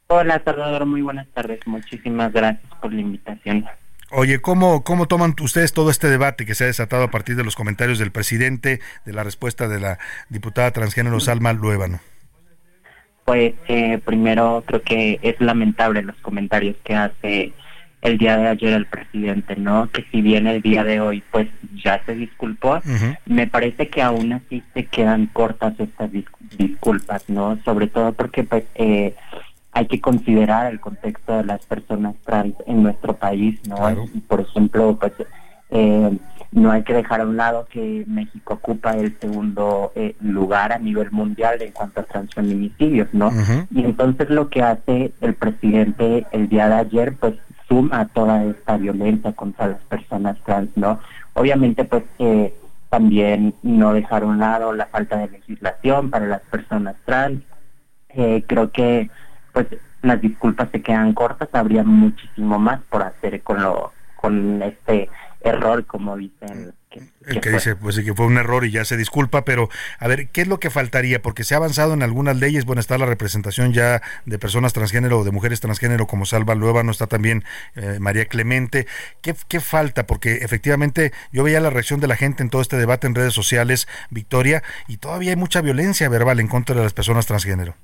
Hola, Salvador, muy buenas tardes. Muchísimas gracias por la invitación. Oye, ¿cómo, ¿cómo toman ustedes todo este debate que se ha desatado a partir de los comentarios del presidente, de la respuesta de la diputada transgénero Salma Luébano? Pues eh, primero creo que es lamentable los comentarios que hace el día de ayer el presidente, ¿no? Que si bien el día de hoy pues ya se disculpó, me parece que aún así se quedan cortas estas disculpas, ¿no? Sobre todo porque pues eh, hay que considerar el contexto de las personas trans en nuestro país, ¿no? Por ejemplo, pues eh, no hay que dejar a un lado que México ocupa el segundo eh, lugar a nivel mundial en cuanto a transfeminicidios, ¿no? Y entonces lo que hace el presidente el día de ayer, pues suma toda esta violencia contra las personas trans, ¿no? Obviamente, pues eh, también no dejar a un lado la falta de legislación para las personas trans. creo que pues las disculpas se quedan cortas, habría muchísimo más por hacer con lo con este error, como dicen. el que dice pues que fue un error y ya se disculpa, pero a ver, ¿qué es lo que faltaría? Porque se ha avanzado en algunas leyes, bueno, está la representación ya de personas transgénero o de mujeres transgénero como Salva Lueva, no está también eh, María Clemente. ¿Qué, ¿Qué falta? Porque efectivamente yo veía la reacción de la gente en todo este debate en redes sociales, Victoria, y todavía hay mucha violencia verbal en contra de las personas transgénero.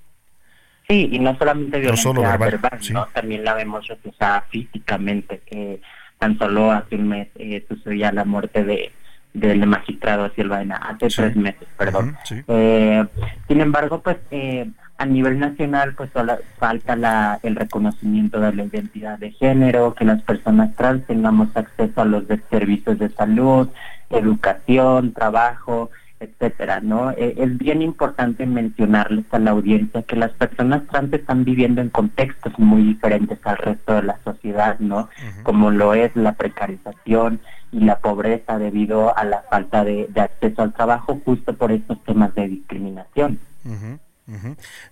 Sí, y no solamente violencia verbal, ¿no? también la vemos reflejada físicamente. que tan solo hace un mes eh, sucedía la muerte de del magistrado Silvaina, hace tres meses, perdón. Eh, sin embargo, pues eh, a nivel nacional, pues solo falta la, el reconocimiento de la identidad de género, que las personas trans tengamos acceso a los servicios de salud, educación, trabajo, etcétera, ¿no? Eh, es bien importante mencionarles a la audiencia que las personas trans están viviendo en contextos muy diferentes al resto de la sociedad, ¿no? Como lo es la precarización y la pobreza debido a la falta de, acceso al trabajo justo por estos temas de discriminación.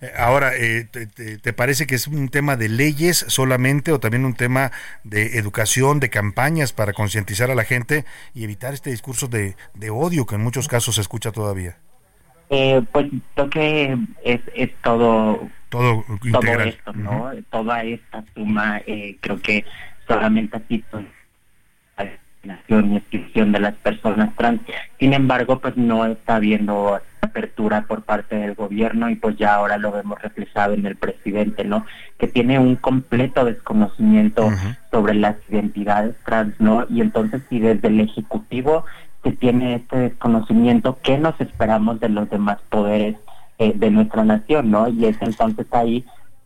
Eh, ahora, eh, te, parece que es un tema de leyes solamente o también un tema de educación, de campañas para concientizar a la gente y evitar este discurso de, odio que en muchos casos se escucha todavía? Eh, pues creo que es, es todo, todo, esto, ¿no? Toda esta suma, creo que solamente así y exclusión de las personas trans. Sin embargo, pues no está habiendo apertura por parte del gobierno y pues ya ahora lo vemos reflejado en el presidente, ¿no? Que tiene un completo desconocimiento sobre las identidades trans, ¿no? Y entonces si desde el Ejecutivo se tiene este desconocimiento, ¿qué nos esperamos de los demás poderes eh, de nuestra nación, ¿no? Y es entonces ahí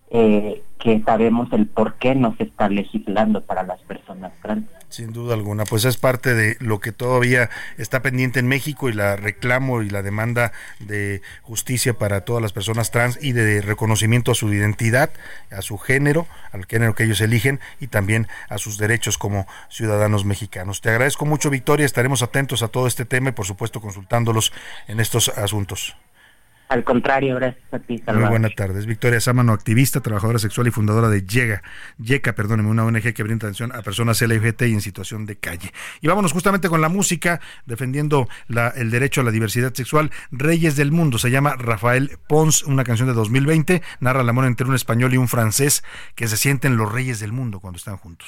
eh, que sabemos el por qué no se está legislando para las personas trans. Sin duda alguna, pues es parte de lo que todavía está pendiente en México y la reclamo y la demanda de justicia para todas las personas trans y de reconocimiento a su identidad, a su género, al género que ellos eligen y también a sus derechos como ciudadanos mexicanos. Te agradezco mucho, Victoria, estaremos atentos a todo este tema y por supuesto consultándolos en estos asuntos. Al contrario, gracias a ti, Muy buenas tardes. Victoria Sámano, activista, trabajadora sexual y fundadora de Llega, Yeca, perdóneme, una ONG que brinda atención a personas LGBT y en situación de calle. Y vámonos justamente con la música, defendiendo la, el derecho a la diversidad sexual. Reyes del Mundo, se llama Rafael Pons, una canción de 2020, narra el amor entre un español y un francés que se sienten los reyes del mundo cuando están juntos.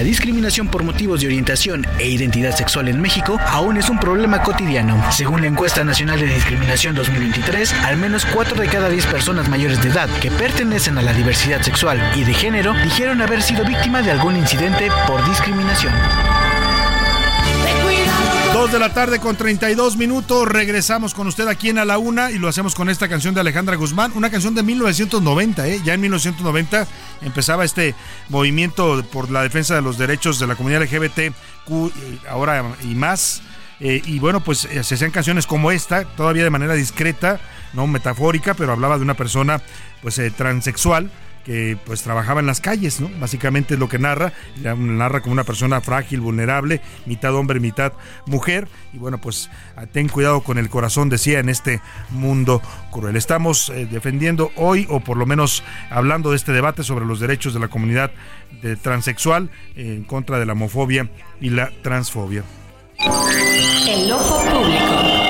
La discriminación por motivos de orientación e identidad sexual en México aún es un problema cotidiano. Según la encuesta nacional de discriminación 2023, al menos 4 de cada 10 personas mayores de edad que pertenecen a la diversidad sexual y de género dijeron haber sido víctima de algún incidente por discriminación. Dos de la tarde con 32 minutos. Regresamos con usted aquí en A la Una y lo hacemos con esta canción de Alejandra Guzmán, una canción de 1990. ¿eh? Ya en 1990 empezaba este movimiento por la defensa de los derechos de la comunidad LGBT, eh, ahora y más. Eh, y bueno, pues eh, se hacían canciones como esta, todavía de manera discreta, no metafórica, pero hablaba de una persona pues transexual que pues trabajaba en las calles, ¿no? Básicamente es lo que narra, narra como una persona frágil, vulnerable, mitad hombre, mitad mujer, y bueno, pues ah, ten cuidado con el corazón, decía, en este mundo cruel. Estamos eh, defendiendo hoy, o por lo menos hablando de este debate sobre los derechos de la comunidad de transexual en contra de la homofobia y la transfobia. El ojo público.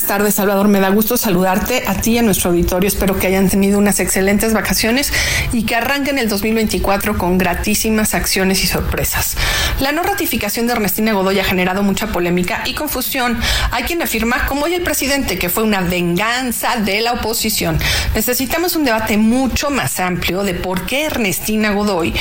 tardes, Salvador. Me da gusto saludarte a ti y a nuestro auditorio. Espero que hayan tenido unas excelentes vacaciones y que arranquen el 2024 con gratísimas acciones y sorpresas. La no ratificación de Ernestina Godoy ha generado mucha polémica y confusión. Hay quien afirma, como hoy el presidente, que fue una venganza de la oposición. Necesitamos un debate mucho más amplio de por qué Ernestina Godoy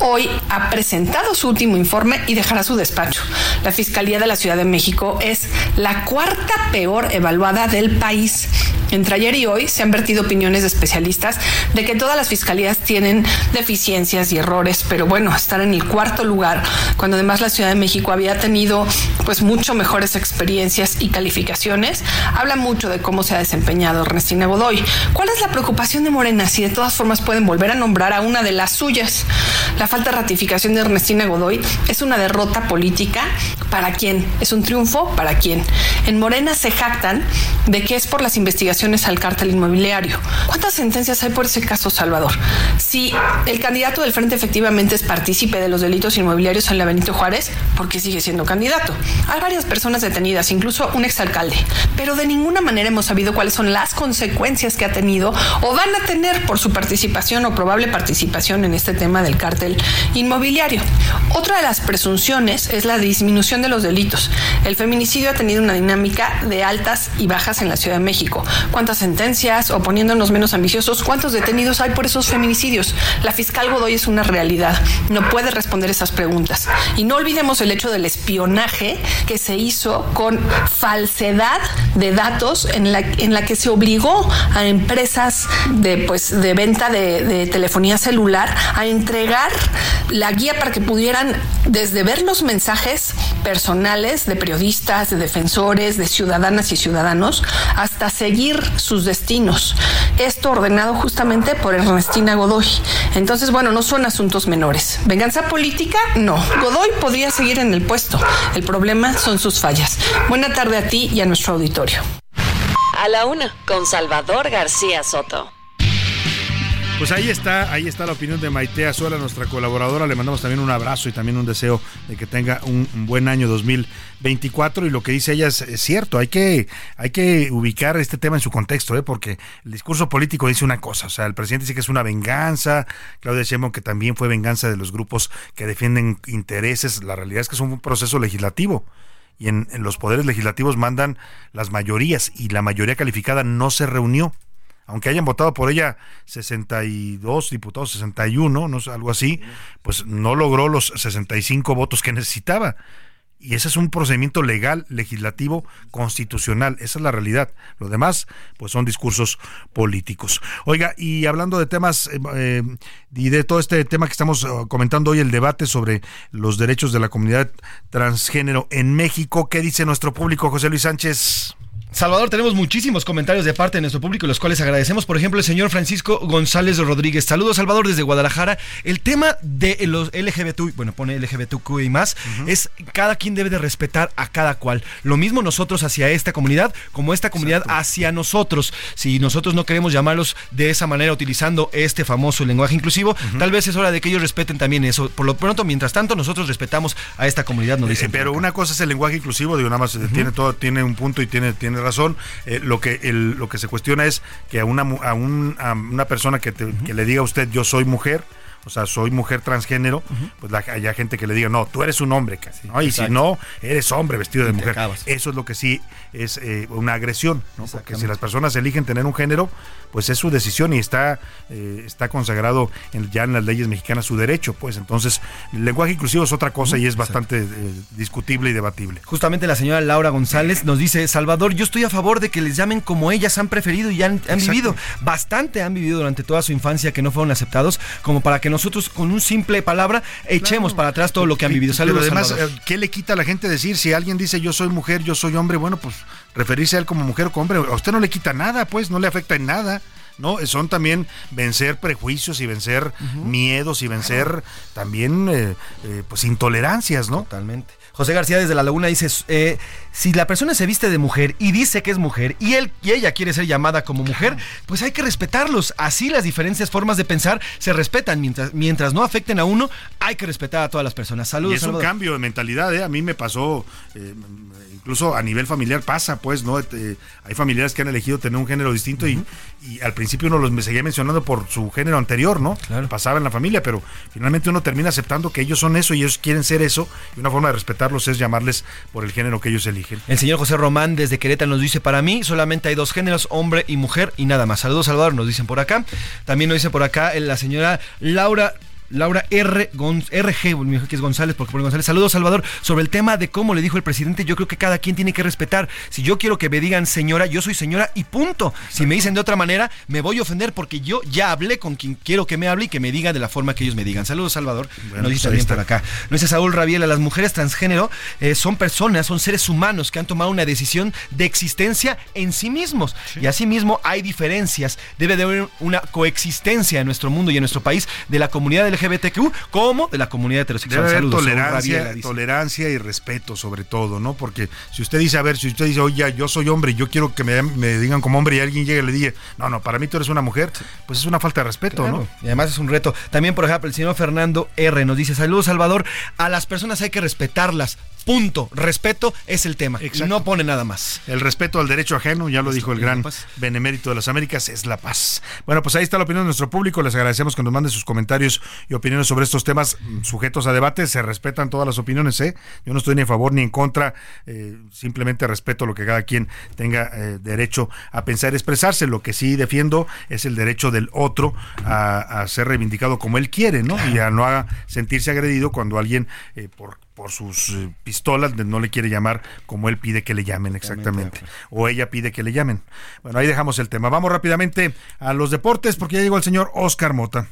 hoy ha presentado su último informe y dejará su despacho. La Fiscalía de la Ciudad de México es la cuarta peor evaluada del país. Entre ayer y hoy se han vertido opiniones de especialistas de que todas las fiscalías tienen deficiencias y errores, pero bueno, estar en el cuarto lugar, cuando además la Ciudad de México había tenido pues mucho mejores experiencias y calificaciones, habla mucho de cómo se ha desempeñado Ernestina Godoy. ¿Cuál es la preocupación de Morena si de todas formas pueden volver a nombrar a una de las suyas? La falta de ratificación de Ernestina Godoy es una derrota política para quién, es un triunfo para quién. En Morena se jactan de que es por las investigaciones al cártel inmobiliario. ¿Cuántas sentencias hay por ese caso, Salvador? Si el candidato del frente efectivamente es partícipe de los delitos inmobiliarios en la Benito Juárez, ¿por qué sigue siendo candidato? Hay varias personas detenidas, incluso un exalcalde, pero de ninguna manera hemos sabido cuáles son las consecuencias que ha tenido o van a tener por su participación o probable participación en este tema del cártel inmobiliario. Otra de las presunciones es la disminución de los delitos. El feminicidio ha tenido una dinámica de altas y bajas en la Ciudad de México. ¿Cuántas sentencias o poniéndonos menos ambiciosos, cuántos detenidos hay por esos feminicidios? La fiscal Godoy es una realidad. No puede responder esas preguntas. Y no olvidemos el hecho del espionaje que se hizo con falsedad de datos en la, en la que se obligó a empresas de, pues, de venta de, de telefonía celular a entregar la guía para que pudieran desde ver los mensajes personales de periodistas, de defensores, de ciudadanas y ciudadanos, hasta seguir sus destinos. Esto ordenado justamente por Ernestina Godoy. Entonces, bueno, no son asuntos menores. ¿Venganza política? No. Godoy podría seguir en el puesto. El problema son sus fallas. Buena tarde a ti y a nuestro auditorio. A la una, con Salvador García Soto. Pues ahí está, ahí está la opinión de Maite Azuela, nuestra colaboradora. Le mandamos también un abrazo y también un deseo de que tenga un, buen año 2024. Y lo que dice ella es, cierto, hay que, hay que ubicar este tema en su contexto, ¿eh? porque el discurso político dice una cosa. O sea, el presidente dice que es una venganza, Claudia Sheinbaum que también fue venganza de los grupos que defienden intereses. La realidad es que es un proceso legislativo y en, los poderes legislativos mandan las mayorías y la mayoría calificada no se reunió. Aunque hayan votado por ella 62 diputados, 61, no algo así, pues no logró los 65 votos que necesitaba. Y ese es un procedimiento legal, legislativo, constitucional. Esa es la realidad. Lo demás, pues son discursos políticos. Oiga, y hablando de temas eh, y de todo este tema que estamos comentando hoy, el debate sobre los derechos de la comunidad transgénero en México, ¿qué dice nuestro público, José Luis Sánchez? Salvador, tenemos muchísimos comentarios de parte de nuestro público, los cuales agradecemos. Por ejemplo, el señor Francisco González Rodríguez. Saludos, Salvador, desde Guadalajara. El tema de los LGBT, bueno, pone LGBTQ y más, uh -huh. es cada quien debe de respetar a cada cual. Lo mismo nosotros hacia esta comunidad, como esta comunidad Exacto. hacia nosotros. Si nosotros no queremos llamarlos de esa manera, utilizando este famoso lenguaje inclusivo, uh -huh. tal vez es hora de que ellos respeten también eso. Por lo pronto, mientras tanto, nosotros respetamos a esta comunidad, nos dicen. Eh, pero una cosa es el lenguaje inclusivo, digo, nada más uh -huh. tiene todo, tiene un punto y tiene, tiene razón. Eh, lo que el, lo que se cuestiona es que a una a, un, a una persona que, te, uh -huh. que le diga a usted yo soy mujer, o sea, soy mujer transgénero, uh -huh. pues la, haya gente que le diga, no, tú eres un hombre, casi, ¿no? Y si no, eres hombre vestido de mujer. Eso es lo que sí es eh, una agresión, ¿no? Porque si las personas eligen tener un género, pues es su decisión y está, eh, está consagrado en, ya en las leyes mexicanas su derecho, pues entonces el lenguaje inclusivo es otra cosa y es bastante eh, discutible y debatible. Justamente la señora Laura González nos dice, Salvador, yo estoy a favor de que les llamen como ellas han preferido y han, han vivido, bastante han vivido durante toda su infancia que no fueron aceptados, como para que nosotros con un simple palabra echemos claro. para atrás todo lo que han vivido. Saludos, Pero además, Salvador. ¿qué le quita a la gente decir si alguien dice yo soy mujer, yo soy hombre? Bueno, pues referirse a él como mujer o como hombre, a usted no le quita nada, pues no le afecta en nada. ¿no? Son también vencer prejuicios y vencer uh -huh. miedos y vencer también eh, eh, pues intolerancias, ¿no? Totalmente. José García desde La Laguna dice, eh, si la persona se viste de mujer y dice que es mujer y él y ella quiere ser llamada como mujer, pues hay que respetarlos. Así las diferentes formas de pensar se respetan. Mientras, mientras no afecten a uno, hay que respetar a todas las personas. Saludos. Y es Salvador. un cambio de mentalidad, ¿eh? A mí me pasó, eh, incluso a nivel familiar pasa, pues, ¿no? Eh, hay familiares que han elegido tener un género distinto uh -huh. y, y, al principio uno los me seguía mencionando por su género anterior, ¿no? Claro. Pasaba en la familia, pero finalmente uno termina aceptando que ellos son eso y ellos quieren ser eso y una forma de respetar es llamarles por el género que ellos eligen. El señor José Román desde Querétaro nos dice, para mí solamente hay dos géneros, hombre y mujer y nada más. Saludos Salvador, nos dicen por acá. También nos dice por acá la señora Laura Laura R. RG, me dijo que es González, porque por González. Saludos, Salvador. Sobre el tema de cómo le dijo el presidente, yo creo que cada quien tiene que respetar. Si yo quiero que me digan señora, yo soy señora y punto. Si me dicen de otra manera, me voy a ofender porque yo ya hablé con quien quiero que me hable y que me diga de la forma que ellos me digan. Saludos, Salvador. Nos pues dice también está. por acá. Nos dice Saúl Rabiela, las mujeres transgénero eh, son personas, son seres humanos que han tomado una decisión de existencia en sí mismos. Y asimismo hay diferencias. Debe de haber una coexistencia en nuestro mundo y en nuestro país de la comunidad LGBTQ como de la comunidad heterosexual. Debe Saludos, tolerancia, Rabiela, tolerancia y respeto sobre todo, ¿no? Porque si usted dice, a ver, si usted dice, oye, yo soy hombre y yo quiero que me, me digan como hombre y alguien llegue y le diga, no, no, para mí tú eres una mujer, pues es una falta de respeto, Claro, ¿no? Y además es un reto. También, por ejemplo, el señor Fernando R. nos dice, saludos Salvador, a las personas hay que respetarlas. Punto. Respeto es el tema. Y no pone nada más. El respeto al derecho ajeno, ya lo dijo el gran benemérito de las Américas, es la paz. Bueno, pues ahí está la opinión de nuestro público. Les agradecemos que nos manden sus comentarios y opiniones sobre estos temas mm, sujetos a debate. Se respetan todas las opiniones, ¿eh? Yo no estoy ni a favor ni en contra. eh, simplemente respeto lo que cada quien tenga eh, derecho a pensar y expresarse. Lo que sí defiendo es el derecho del otro a, a ser reivindicado como él quiere, ¿no? Y a no a sentirse agredido cuando alguien, eh, por por sus eh, pistolas no le quiere llamar como él pide que le llamen exactamente o ella pide que le llamen. Bueno, ahí dejamos el tema. Vamos rápidamente a los deportes porque ya llegó el señor Oscar Mota.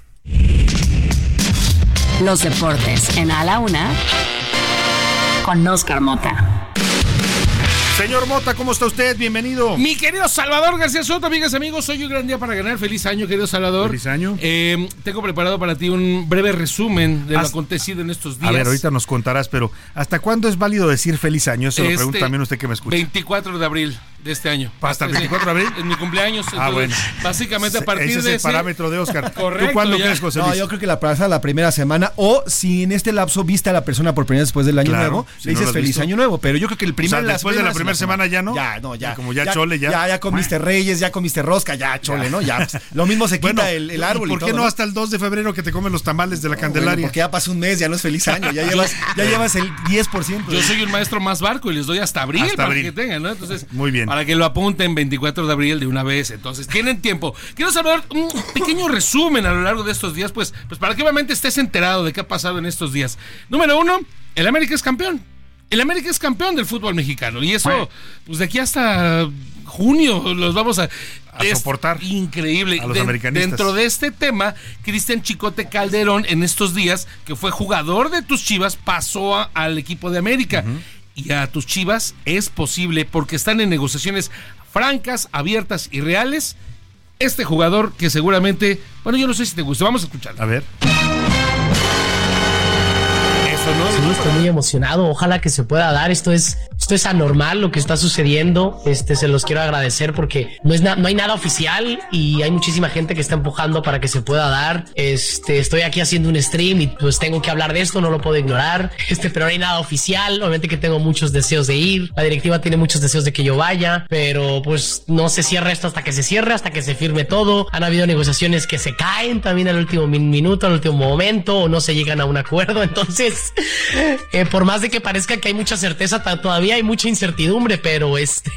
Los deportes en A la Una con Oscar Mota. Señor Mota, ¿cómo está usted? Bienvenido. Mi querido Salvador García Soto, amigas y amigos, hoy un gran día para ganar. Feliz año, querido Salvador. Feliz año. Eh, tengo preparado para ti un breve resumen de lo Haz- acontecido en estos días. A ver, ahorita nos contarás, pero ¿hasta cuándo es válido decir feliz año? Se lo Este, pregunta también usted que me escucha. 24 de abril de este año. ¿Hasta el Sí, 24 de abril? Es mi cumpleaños. Ah, entonces, bueno. Básicamente a partir ese es de el ese- parámetro de Oscar. ¿Tú Correcto. cuándo ya. crees, José No, Luis? yo creo que la pasa la primera semana o si en este lapso viste a la persona por primera vez después del año Claro, nuevo, si le no lo dices feliz visto. año nuevo, pero yo creo que el primer O sea, después de la primera semana ya no. Ya, no, ya. Como ya chole, ya. Ya, ya comiste reyes, ya comiste rosca, ya chole, ¿no? Ya. pues, lo mismo se quita Bueno, el, el ¿y árbol y ¿Por qué todo, no hasta el 2 de febrero que te comen los tamales de la Candelaria? porque ya pasó un mes, ya no es feliz año, ya llevas, ya llevas el 10%. Yo soy un maestro más barco y les doy hasta abril Hasta para abril. que tengan, ¿no? Entonces, Muy bien. Para que lo apunten 24 de abril de una vez. Entonces, tienen tiempo. Quiero saber un pequeño resumen a lo largo de estos días, pues, pues para que obviamente estés enterado de qué ha pasado en estos días. Número uno, el América es campeón. El América es campeón del fútbol mexicano. Y eso, pues de aquí hasta junio los vamos a, A es soportar Increíble. a los De- americanistas. Dentro de este tema, Cristian Chicote Calderón en estos días, que fue jugador de tus Chivas, pasó a- al equipo de América. Y a tus Chivas es posible porque están en negociaciones francas, abiertas y reales. Este jugador que seguramente, bueno, yo no sé si te gusta, vamos a escucharlo. A ver. Eso, ¿no? Sí, estoy muy emocionado. Ojalá que se pueda dar. Esto es, esto es anormal lo que está sucediendo. Este, se los quiero agradecer porque no es no hay nada oficial y hay muchísima gente que está empujando para que se pueda dar. Este, estoy aquí haciendo un stream y pues tengo que hablar de esto, no lo puedo ignorar. Este, pero no hay nada oficial. Obviamente que tengo muchos deseos de ir. La directiva tiene muchos deseos de que yo vaya, pero pues no se cierra esto hasta que se cierre, hasta que se firme todo. Han habido negociaciones que se caen también al último min- minuto, al último momento, o no se llegan a un acuerdo. Entonces, eh, por más de que parezca que hay mucha certeza, todavía hay mucha incertidumbre, pero este.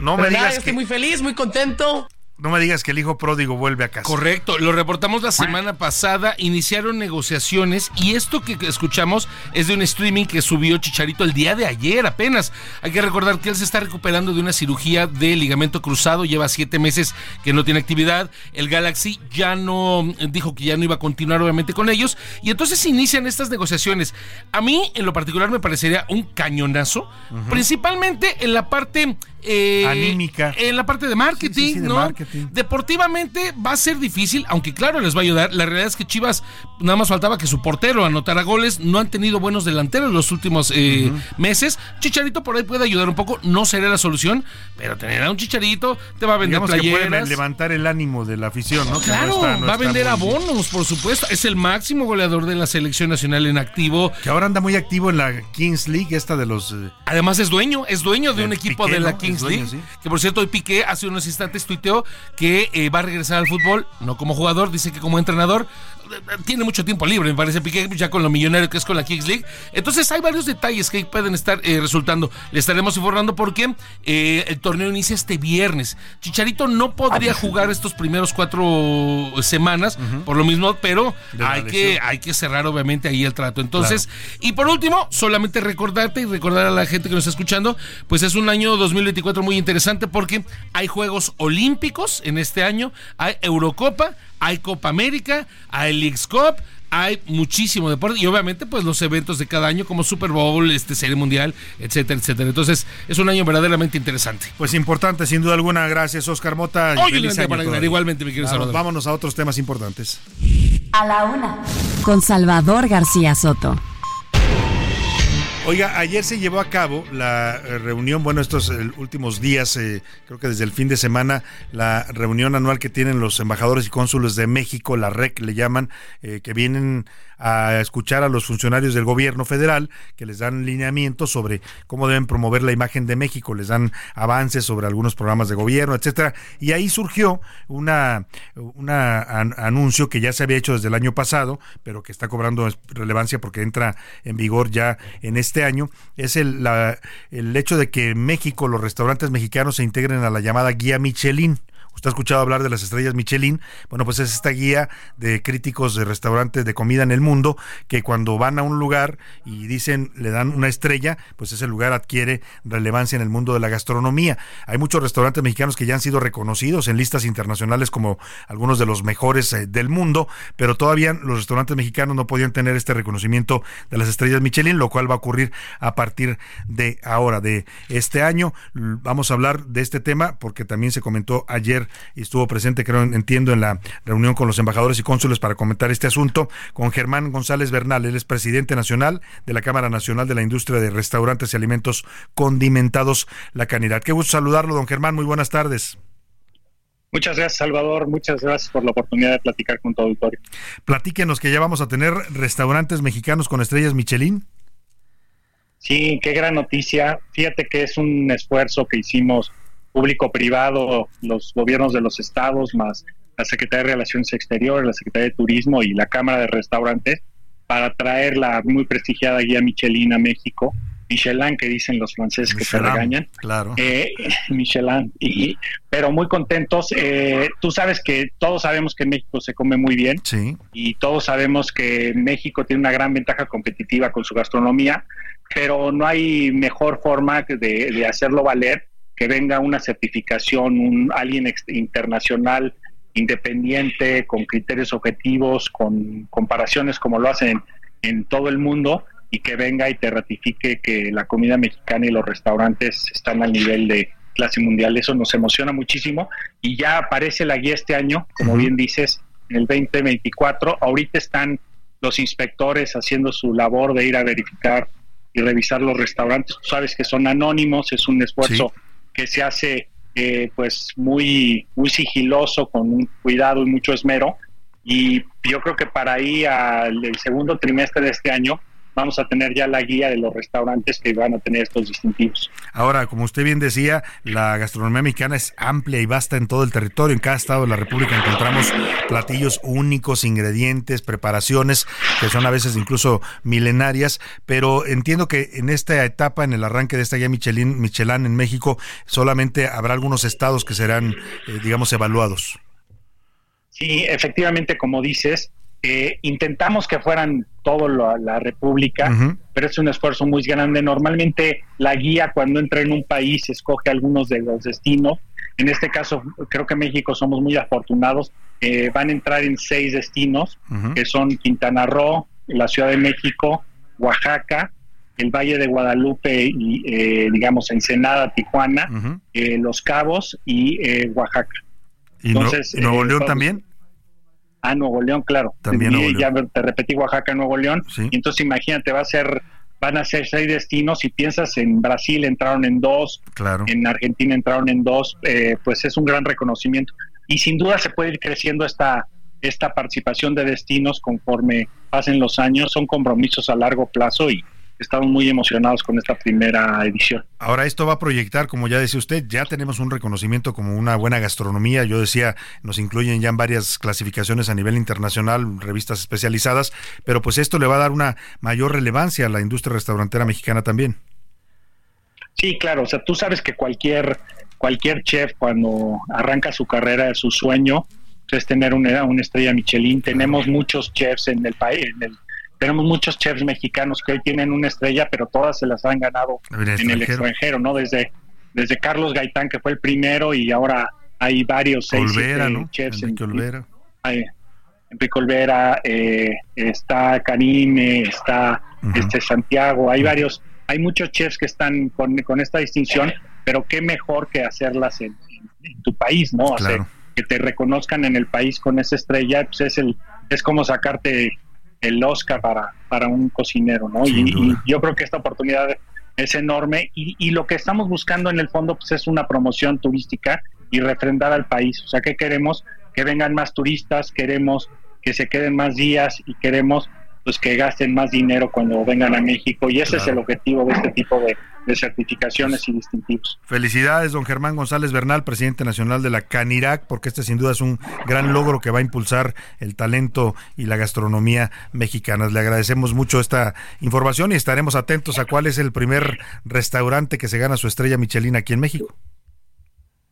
No me pero nada, estoy muy feliz, muy contento. No me digas que el hijo pródigo vuelve a casa. Correcto, lo reportamos la semana pasada, iniciaron negociaciones y esto que escuchamos es de un streaming que subió Chicharito el día de ayer apenas. Hay que recordar que él se está recuperando de una cirugía de ligamento cruzado, lleva siete meses que no tiene actividad, el Galaxy ya no dijo que ya no iba a continuar obviamente con ellos y entonces inician estas negociaciones. A mí en lo particular me parecería un cañonazo, principalmente en la parte... eh, Anímica. En la parte de marketing, Sí, sí, sí, de ¿no? marketing. Deportivamente va a ser difícil, aunque claro, les va a ayudar. La realidad es que Chivas nada más faltaba que su portero anotara goles. No han tenido buenos delanteros en los últimos eh, meses. Chicharito por ahí puede ayudar un poco. No sería la solución, pero tener a un Chicharito te va a vender Digamos que puede playeras. levantar el ánimo de la afición, ¿no? Que no Claro, está- no va a vender muy- abonos, por supuesto. Es el máximo goleador de la selección nacional en activo. Que ahora anda muy activo en la Kings League, esta de los... eh, Además es dueño, es dueño de un equipo Piqué, de la. Kings Sí. Que por cierto, hoy Piqué hace unos instantes tuiteó que eh, va a regresar al fútbol, no como jugador, dice que como entrenador tiene mucho tiempo libre, me parece Piqué, ya con lo millonario que es con la Kings League. Entonces hay varios detalles que pueden estar eh, resultando. Le estaremos informando porque eh, el torneo inicia este viernes. Chicharito no podría jugar estos primeros cuatro semanas, por lo mismo, pero hay que, hay que cerrar obviamente ahí el trato. Entonces, y por último, solamente recordarte y recordar a la gente que nos está escuchando, pues es un año 2024 muy interesante porque hay Juegos Olímpicos en este año, hay Eurocopa, hay Copa América, hay Leagues Cup, hay muchísimo deporte y obviamente pues los eventos de cada año como Super Bowl, este Serie Mundial, etcétera, etcétera. Entonces es un año verdaderamente interesante. Pues importante, sin duda alguna. Gracias, Oscar Mota. igualmente, mi querido Vámonos a otros temas importantes. A la una. Con Salvador García Soto. Oiga, ayer se llevó a cabo la eh, reunión, bueno, estos eh, últimos días, eh, creo que desde el fin de semana, la reunión anual que tienen los embajadores y cónsules de México, la REC le llaman, que vienen a escuchar a los funcionarios del gobierno federal que les dan lineamientos sobre cómo deben promover la imagen de México, les dan avances sobre algunos programas de gobierno, etcétera. Y ahí surgió una, anuncio que ya se había hecho desde el año pasado, pero que está cobrando relevancia porque entra en vigor ya en este año, es el, la, el hecho de que México, los restaurantes mexicanos se integren a la llamada guía Michelin. Usted ha escuchado hablar de las estrellas Michelin. Bueno, pues es esta guía de críticos de restaurantes de comida en el mundo que cuando van a un lugar y dicen, le dan una estrella, pues ese lugar adquiere relevancia en el mundo de la gastronomía. Hay muchos restaurantes mexicanos que ya han sido reconocidos en listas internacionales como algunos de los mejores eh, del mundo, pero todavía los restaurantes mexicanos no podían tener este reconocimiento de las estrellas Michelin, lo cual va a ocurrir a partir de ahora, de este año. Vamos a hablar de este tema porque también se comentó ayer y estuvo presente, creo, entiendo, en la reunión con los embajadores y cónsules para comentar este asunto, con Germán González Bernal, él es presidente nacional de la Cámara Nacional de la Industria de Restaurantes y Alimentos Condimentados, La Canidad. Qué gusto saludarlo, don Germán, muy buenas tardes. Muchas gracias, Salvador. Muchas gracias por la oportunidad de platicar con tu auditorio. Platíquenos que ya vamos a tener restaurantes mexicanos con estrellas Michelin. Sí, qué gran noticia. Fíjate que es un esfuerzo que hicimos público-privado, los gobiernos de los estados, más la Secretaría de Relaciones Exteriores, la Secretaría de Turismo y la Cámara de Restaurantes, para traer la muy prestigiada guía Michelin a México. Michelin, que dicen los franceses que se regañan. Claro. Eh, Michelin. Y, pero muy contentos. Eh, tú sabes que todos sabemos que en México se come muy bien. Sí. Y todos sabemos que México tiene una gran ventaja competitiva con su gastronomía, pero no hay mejor forma de, de hacerlo valer que venga una certificación, un alguien internacional independiente, con criterios objetivos, con comparaciones como lo hacen en todo el mundo y que venga y te ratifique que la comida mexicana y los restaurantes están al nivel de clase mundial. Eso nos emociona muchísimo y ya aparece la guía este año, como bien dices, en el 2024. Ahorita están los inspectores haciendo su labor de ir a verificar y revisar los restaurantes. Tú sabes que son anónimos, es un esfuerzo que se hace eh, pues muy, muy sigiloso, con un cuidado y mucho esmero. Y yo creo que para ahí al segundo trimestre de este año vamos a tener ya la guía de los restaurantes que van a tener estos distintivos. Ahora, como usted bien decía, la gastronomía mexicana es amplia y vasta en todo el territorio. En cada estado de la República encontramos platillos únicos, ingredientes, preparaciones que son a veces incluso milenarias, pero entiendo que en esta etapa, en el arranque de esta guía Michelin, Michelin en México, solamente habrá algunos estados que serán, eh, digamos, evaluados. Sí, efectivamente, como dices, eh, intentamos que fueran todo la República, pero es un esfuerzo muy grande. Normalmente la guía cuando entra en un país escoge algunos de los destinos. En este caso, creo que México somos muy afortunados. Eh, van a entrar en seis destinos, que son Quintana Roo, la Ciudad de México, Oaxaca, el Valle de Guadalupe y, eh, digamos, Ensenada, Tijuana, Los Cabos y Oaxaca. ¿Y Entonces, Nuevo León también? A Nuevo León, claro. También y ya te repetí Oaxaca, Nuevo León. Y entonces imagínate, va a ser, van a ser seis destinos. Si piensas en Brasil entraron en dos, claro. en Argentina entraron en dos, eh, pues es un gran reconocimiento. Y sin duda se puede ir creciendo esta, esta participación de destinos conforme pasen los años. Son compromisos a largo plazo y estamos muy emocionados con esta primera edición. Ahora esto va a proyectar, como ya decía usted, ya tenemos un reconocimiento como una buena gastronomía. Yo decía, nos incluyen ya en varias clasificaciones a nivel internacional, revistas especializadas, pero pues esto le va a dar una mayor relevancia a la industria restaurantera mexicana también. Sí, claro, o sea, tú sabes que cualquier cualquier chef cuando arranca su carrera, su sueño es tener una, una estrella Michelin. Tenemos muchos chefs en el país, en el tenemos muchos chefs mexicanos que hoy tienen una estrella, pero todas se las han ganado en el extranjero, ¿no? Desde, desde Carlos Gaitán, que fue el primero, y ahora hay varios seis chefs. Enrique Olvera. Hay, Enrique Olvera, eh, está Karime, está este Santiago, hay varios, hay muchos chefs que están con, con esta distinción, pero qué mejor que hacerlas en, tu país, ¿no? que te reconozcan en el país con esa estrella, pues es el es como sacarte el Oscar para, para un cocinero, ¿no? Y, yo creo que esta oportunidad es enorme y, y, lo que estamos buscando en el fondo pues es una promoción turística y refrendar al país. O sea, que queremos? Que vengan más turistas, queremos que se queden más días y queremos pues que gasten más dinero cuando vengan a México y ese es el objetivo de este tipo de, certificaciones y distintivos. Felicidades, don Germán González Bernal, presidente nacional de la CANIRAC, porque este sin duda es un gran logro que va a impulsar el talento y la gastronomía mexicanas. Le agradecemos mucho esta información y estaremos atentos a cuál es el primer restaurante que se gana su estrella Michelin aquí en México.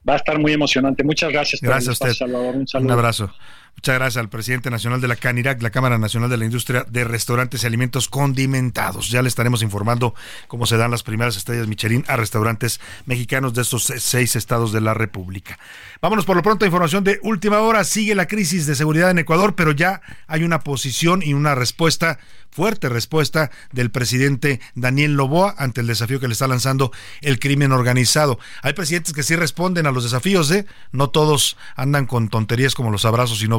Va a estar muy emocionante. Muchas gracias. Gracias a usted. Un, un abrazo. Muchas gracias al presidente nacional de la CANIRAC, la Cámara Nacional de la Industria de Restaurantes y Alimentos Condimentados. Ya le estaremos informando cómo se dan las primeras estrellas Michelin a restaurantes mexicanos de estos seis estados de la República. Vámonos por lo pronto a información de última hora. Sigue la crisis de seguridad en Ecuador, pero ya hay una posición y una respuesta, fuerte respuesta del presidente Daniel Loboa ante el desafío que le está lanzando el crimen organizado. Hay presidentes que sí responden a los desafíos, ¿eh? No todos andan con tonterías como los abrazos y no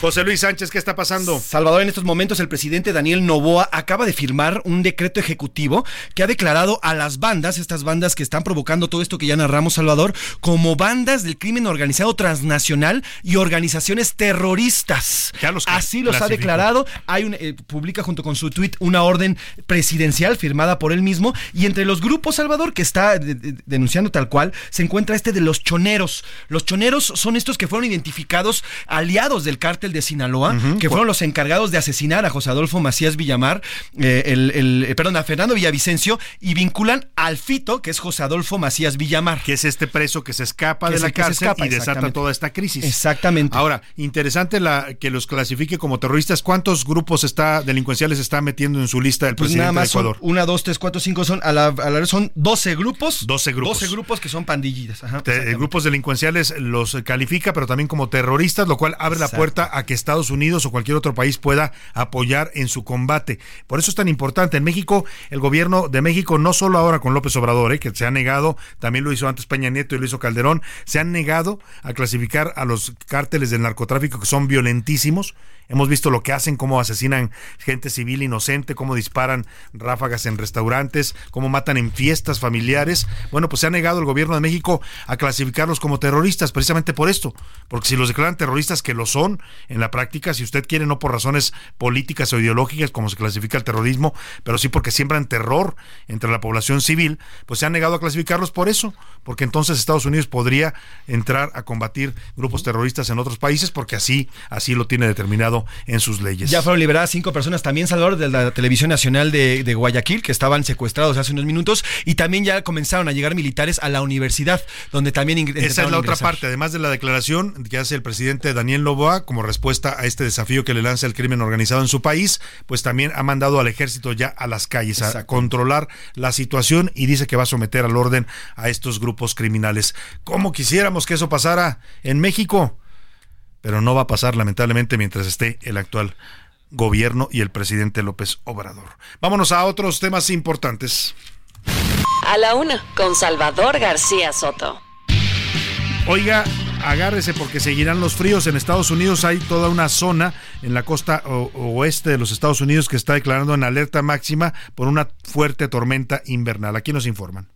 José Luis Sánchez, ¿qué está pasando? Salvador, en estos momentos el presidente Daniel Novoa acaba de firmar un decreto ejecutivo que ha declarado a las bandas, estas bandas que están provocando todo esto que ya narramos, Salvador, como bandas del crimen organizado transnacional y organizaciones terroristas. Así los ha declarado. Hay un, eh, publica junto con su tweet una orden presidencial firmada por él mismo y entre los grupos, Salvador, que está denunciando tal cual, se encuentra este de los choneros. Los choneros son estos que fueron identificados aliados del cártel de Sinaloa, que fueron los encargados de asesinar a José Adolfo Macías Villamar, eh, el, eh, perdón, a Fernando Villavicencio, y vinculan al Fito, que es José Adolfo Macías Villamar. Que es este preso que se escapa de la cárcel y desata toda esta crisis. Exactamente. Ahora, interesante la que los clasifique como terroristas. ¿Cuántos grupos está delincuenciales está metiendo en su lista del pues presidente nada más de Ecuador? una, dos, tres, cuatro, cinco, son a la, vez son 12 grupos. 12 grupos. 12 grupos que son pandillitas. grupos delincuenciales los califica, pero también como terroristas, lo cual abre la puerta a que Estados Unidos o cualquier otro país pueda apoyar en su combate. Por eso es tan importante. En México, el gobierno de México, no solo ahora con López Obrador, eh, que se ha negado, también lo hizo antes Peña Nieto y lo hizo Calderón, se han negado a clasificar a los cárteles del narcotráfico que son violentísimos Hemos visto lo que hacen, cómo asesinan gente civil inocente, cómo disparan ráfagas en restaurantes, cómo matan en fiestas familiares. Bueno, pues se ha negado el gobierno de México a clasificarlos como terroristas precisamente por esto. Porque si los declaran terroristas, que lo son en la práctica, si usted quiere, no por razones políticas o ideológicas como se clasifica el terrorismo, pero sí porque siembran terror entre la población civil, pues se han negado a clasificarlos por eso. Porque entonces Estados Unidos podría entrar a combatir grupos terroristas en otros países porque así, así lo tiene determinado en sus leyes. Ya fueron liberadas cinco personas también, Salvador, de la Televisión Nacional de, Guayaquil, que estaban secuestrados hace unos minutos, y también ya comenzaron a llegar militares a la universidad, donde también Esa es la otra parte, además de la declaración que hace el presidente Daniel Novoa como respuesta a este desafío que le lanza el crimen organizado en su país, pues también ha mandado al ejército ya a las calles a controlar la situación y dice que va a someter al orden a estos grupos criminales. ¿Cómo quisiéramos que eso pasara en México? Pero no va a pasar lamentablemente mientras esté el actual gobierno y el presidente López Obrador. Vámonos a otros temas importantes. A la una, con Salvador García Soto. Oiga, agárrese porque seguirán los fríos. En Estados Unidos hay toda una zona en la costa oeste de los Estados Unidos que está declarando en alerta máxima por una fuerte tormenta invernal. Aquí nos informan.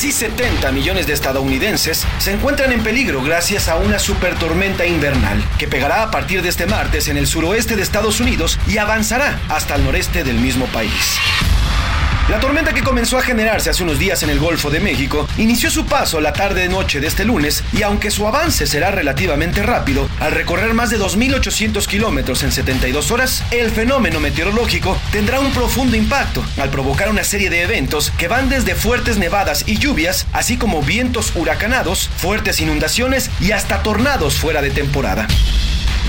Casi 70 millones de estadounidenses se encuentran en peligro gracias a una supertormenta invernal que pegará a partir de este martes en el suroeste de Estados Unidos y avanzará hasta el noreste del mismo país. La tormenta que comenzó a generarse hace unos días en el Golfo de México inició su paso la tarde-noche de este lunes y aunque su avance será relativamente rápido, al recorrer más de 2.800 kilómetros en 72 horas, el fenómeno meteorológico tendrá un profundo impacto al provocar una serie de eventos que van desde fuertes nevadas y lluvias, así como vientos huracanados, fuertes inundaciones y hasta tornados fuera de temporada.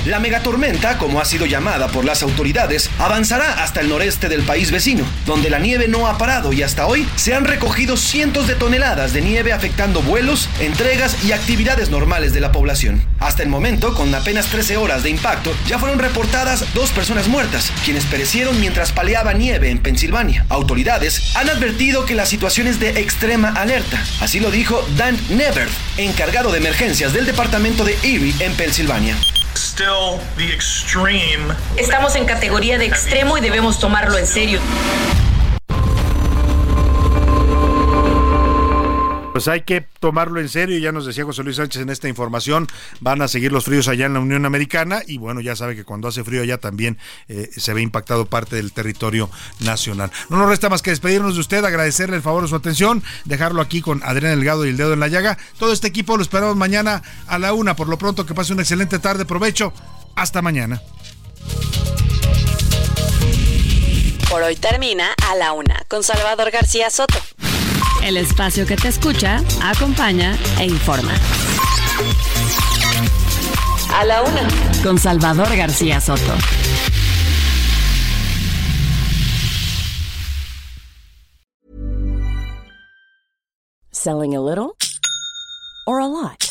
La megatormenta, como ha sido llamada por las autoridades, avanzará hasta el noreste del país vecino, donde la nieve no ha parado y hasta hoy se han recogido cientos de toneladas de nieve afectando vuelos, entregas y actividades normales de la población. Hasta el momento, con apenas 13 horas de impacto, ya fueron reportadas dos personas muertas, quienes perecieron mientras paleaba nieve en Pensilvania. Autoridades han advertido que la situación es de extrema alerta. Así lo dijo Dan Never, encargado de emergencias del departamento de Erie en Pensilvania. Estamos en categoría de extremo y debemos tomarlo en serio. Pues hay que tomarlo en serio, ya nos decía José Luis Sánchez en esta información, van a seguir los fríos allá en la Unión Americana y bueno, ya sabe que cuando hace frío allá también eh, se ve impactado parte del territorio nacional. No nos resta más que despedirnos de usted, agradecerle el favor de su atención, dejarlo aquí con Adrián Delgado y el dedo en la llaga. Todo este equipo lo esperamos mañana a la una. Por lo pronto, que pase una excelente tarde, provecho. Hasta mañana. Por hoy termina a la una con Salvador García Soto. El espacio que te escucha, acompaña e informa. A la una con Salvador García Soto. Selling a little or a lot?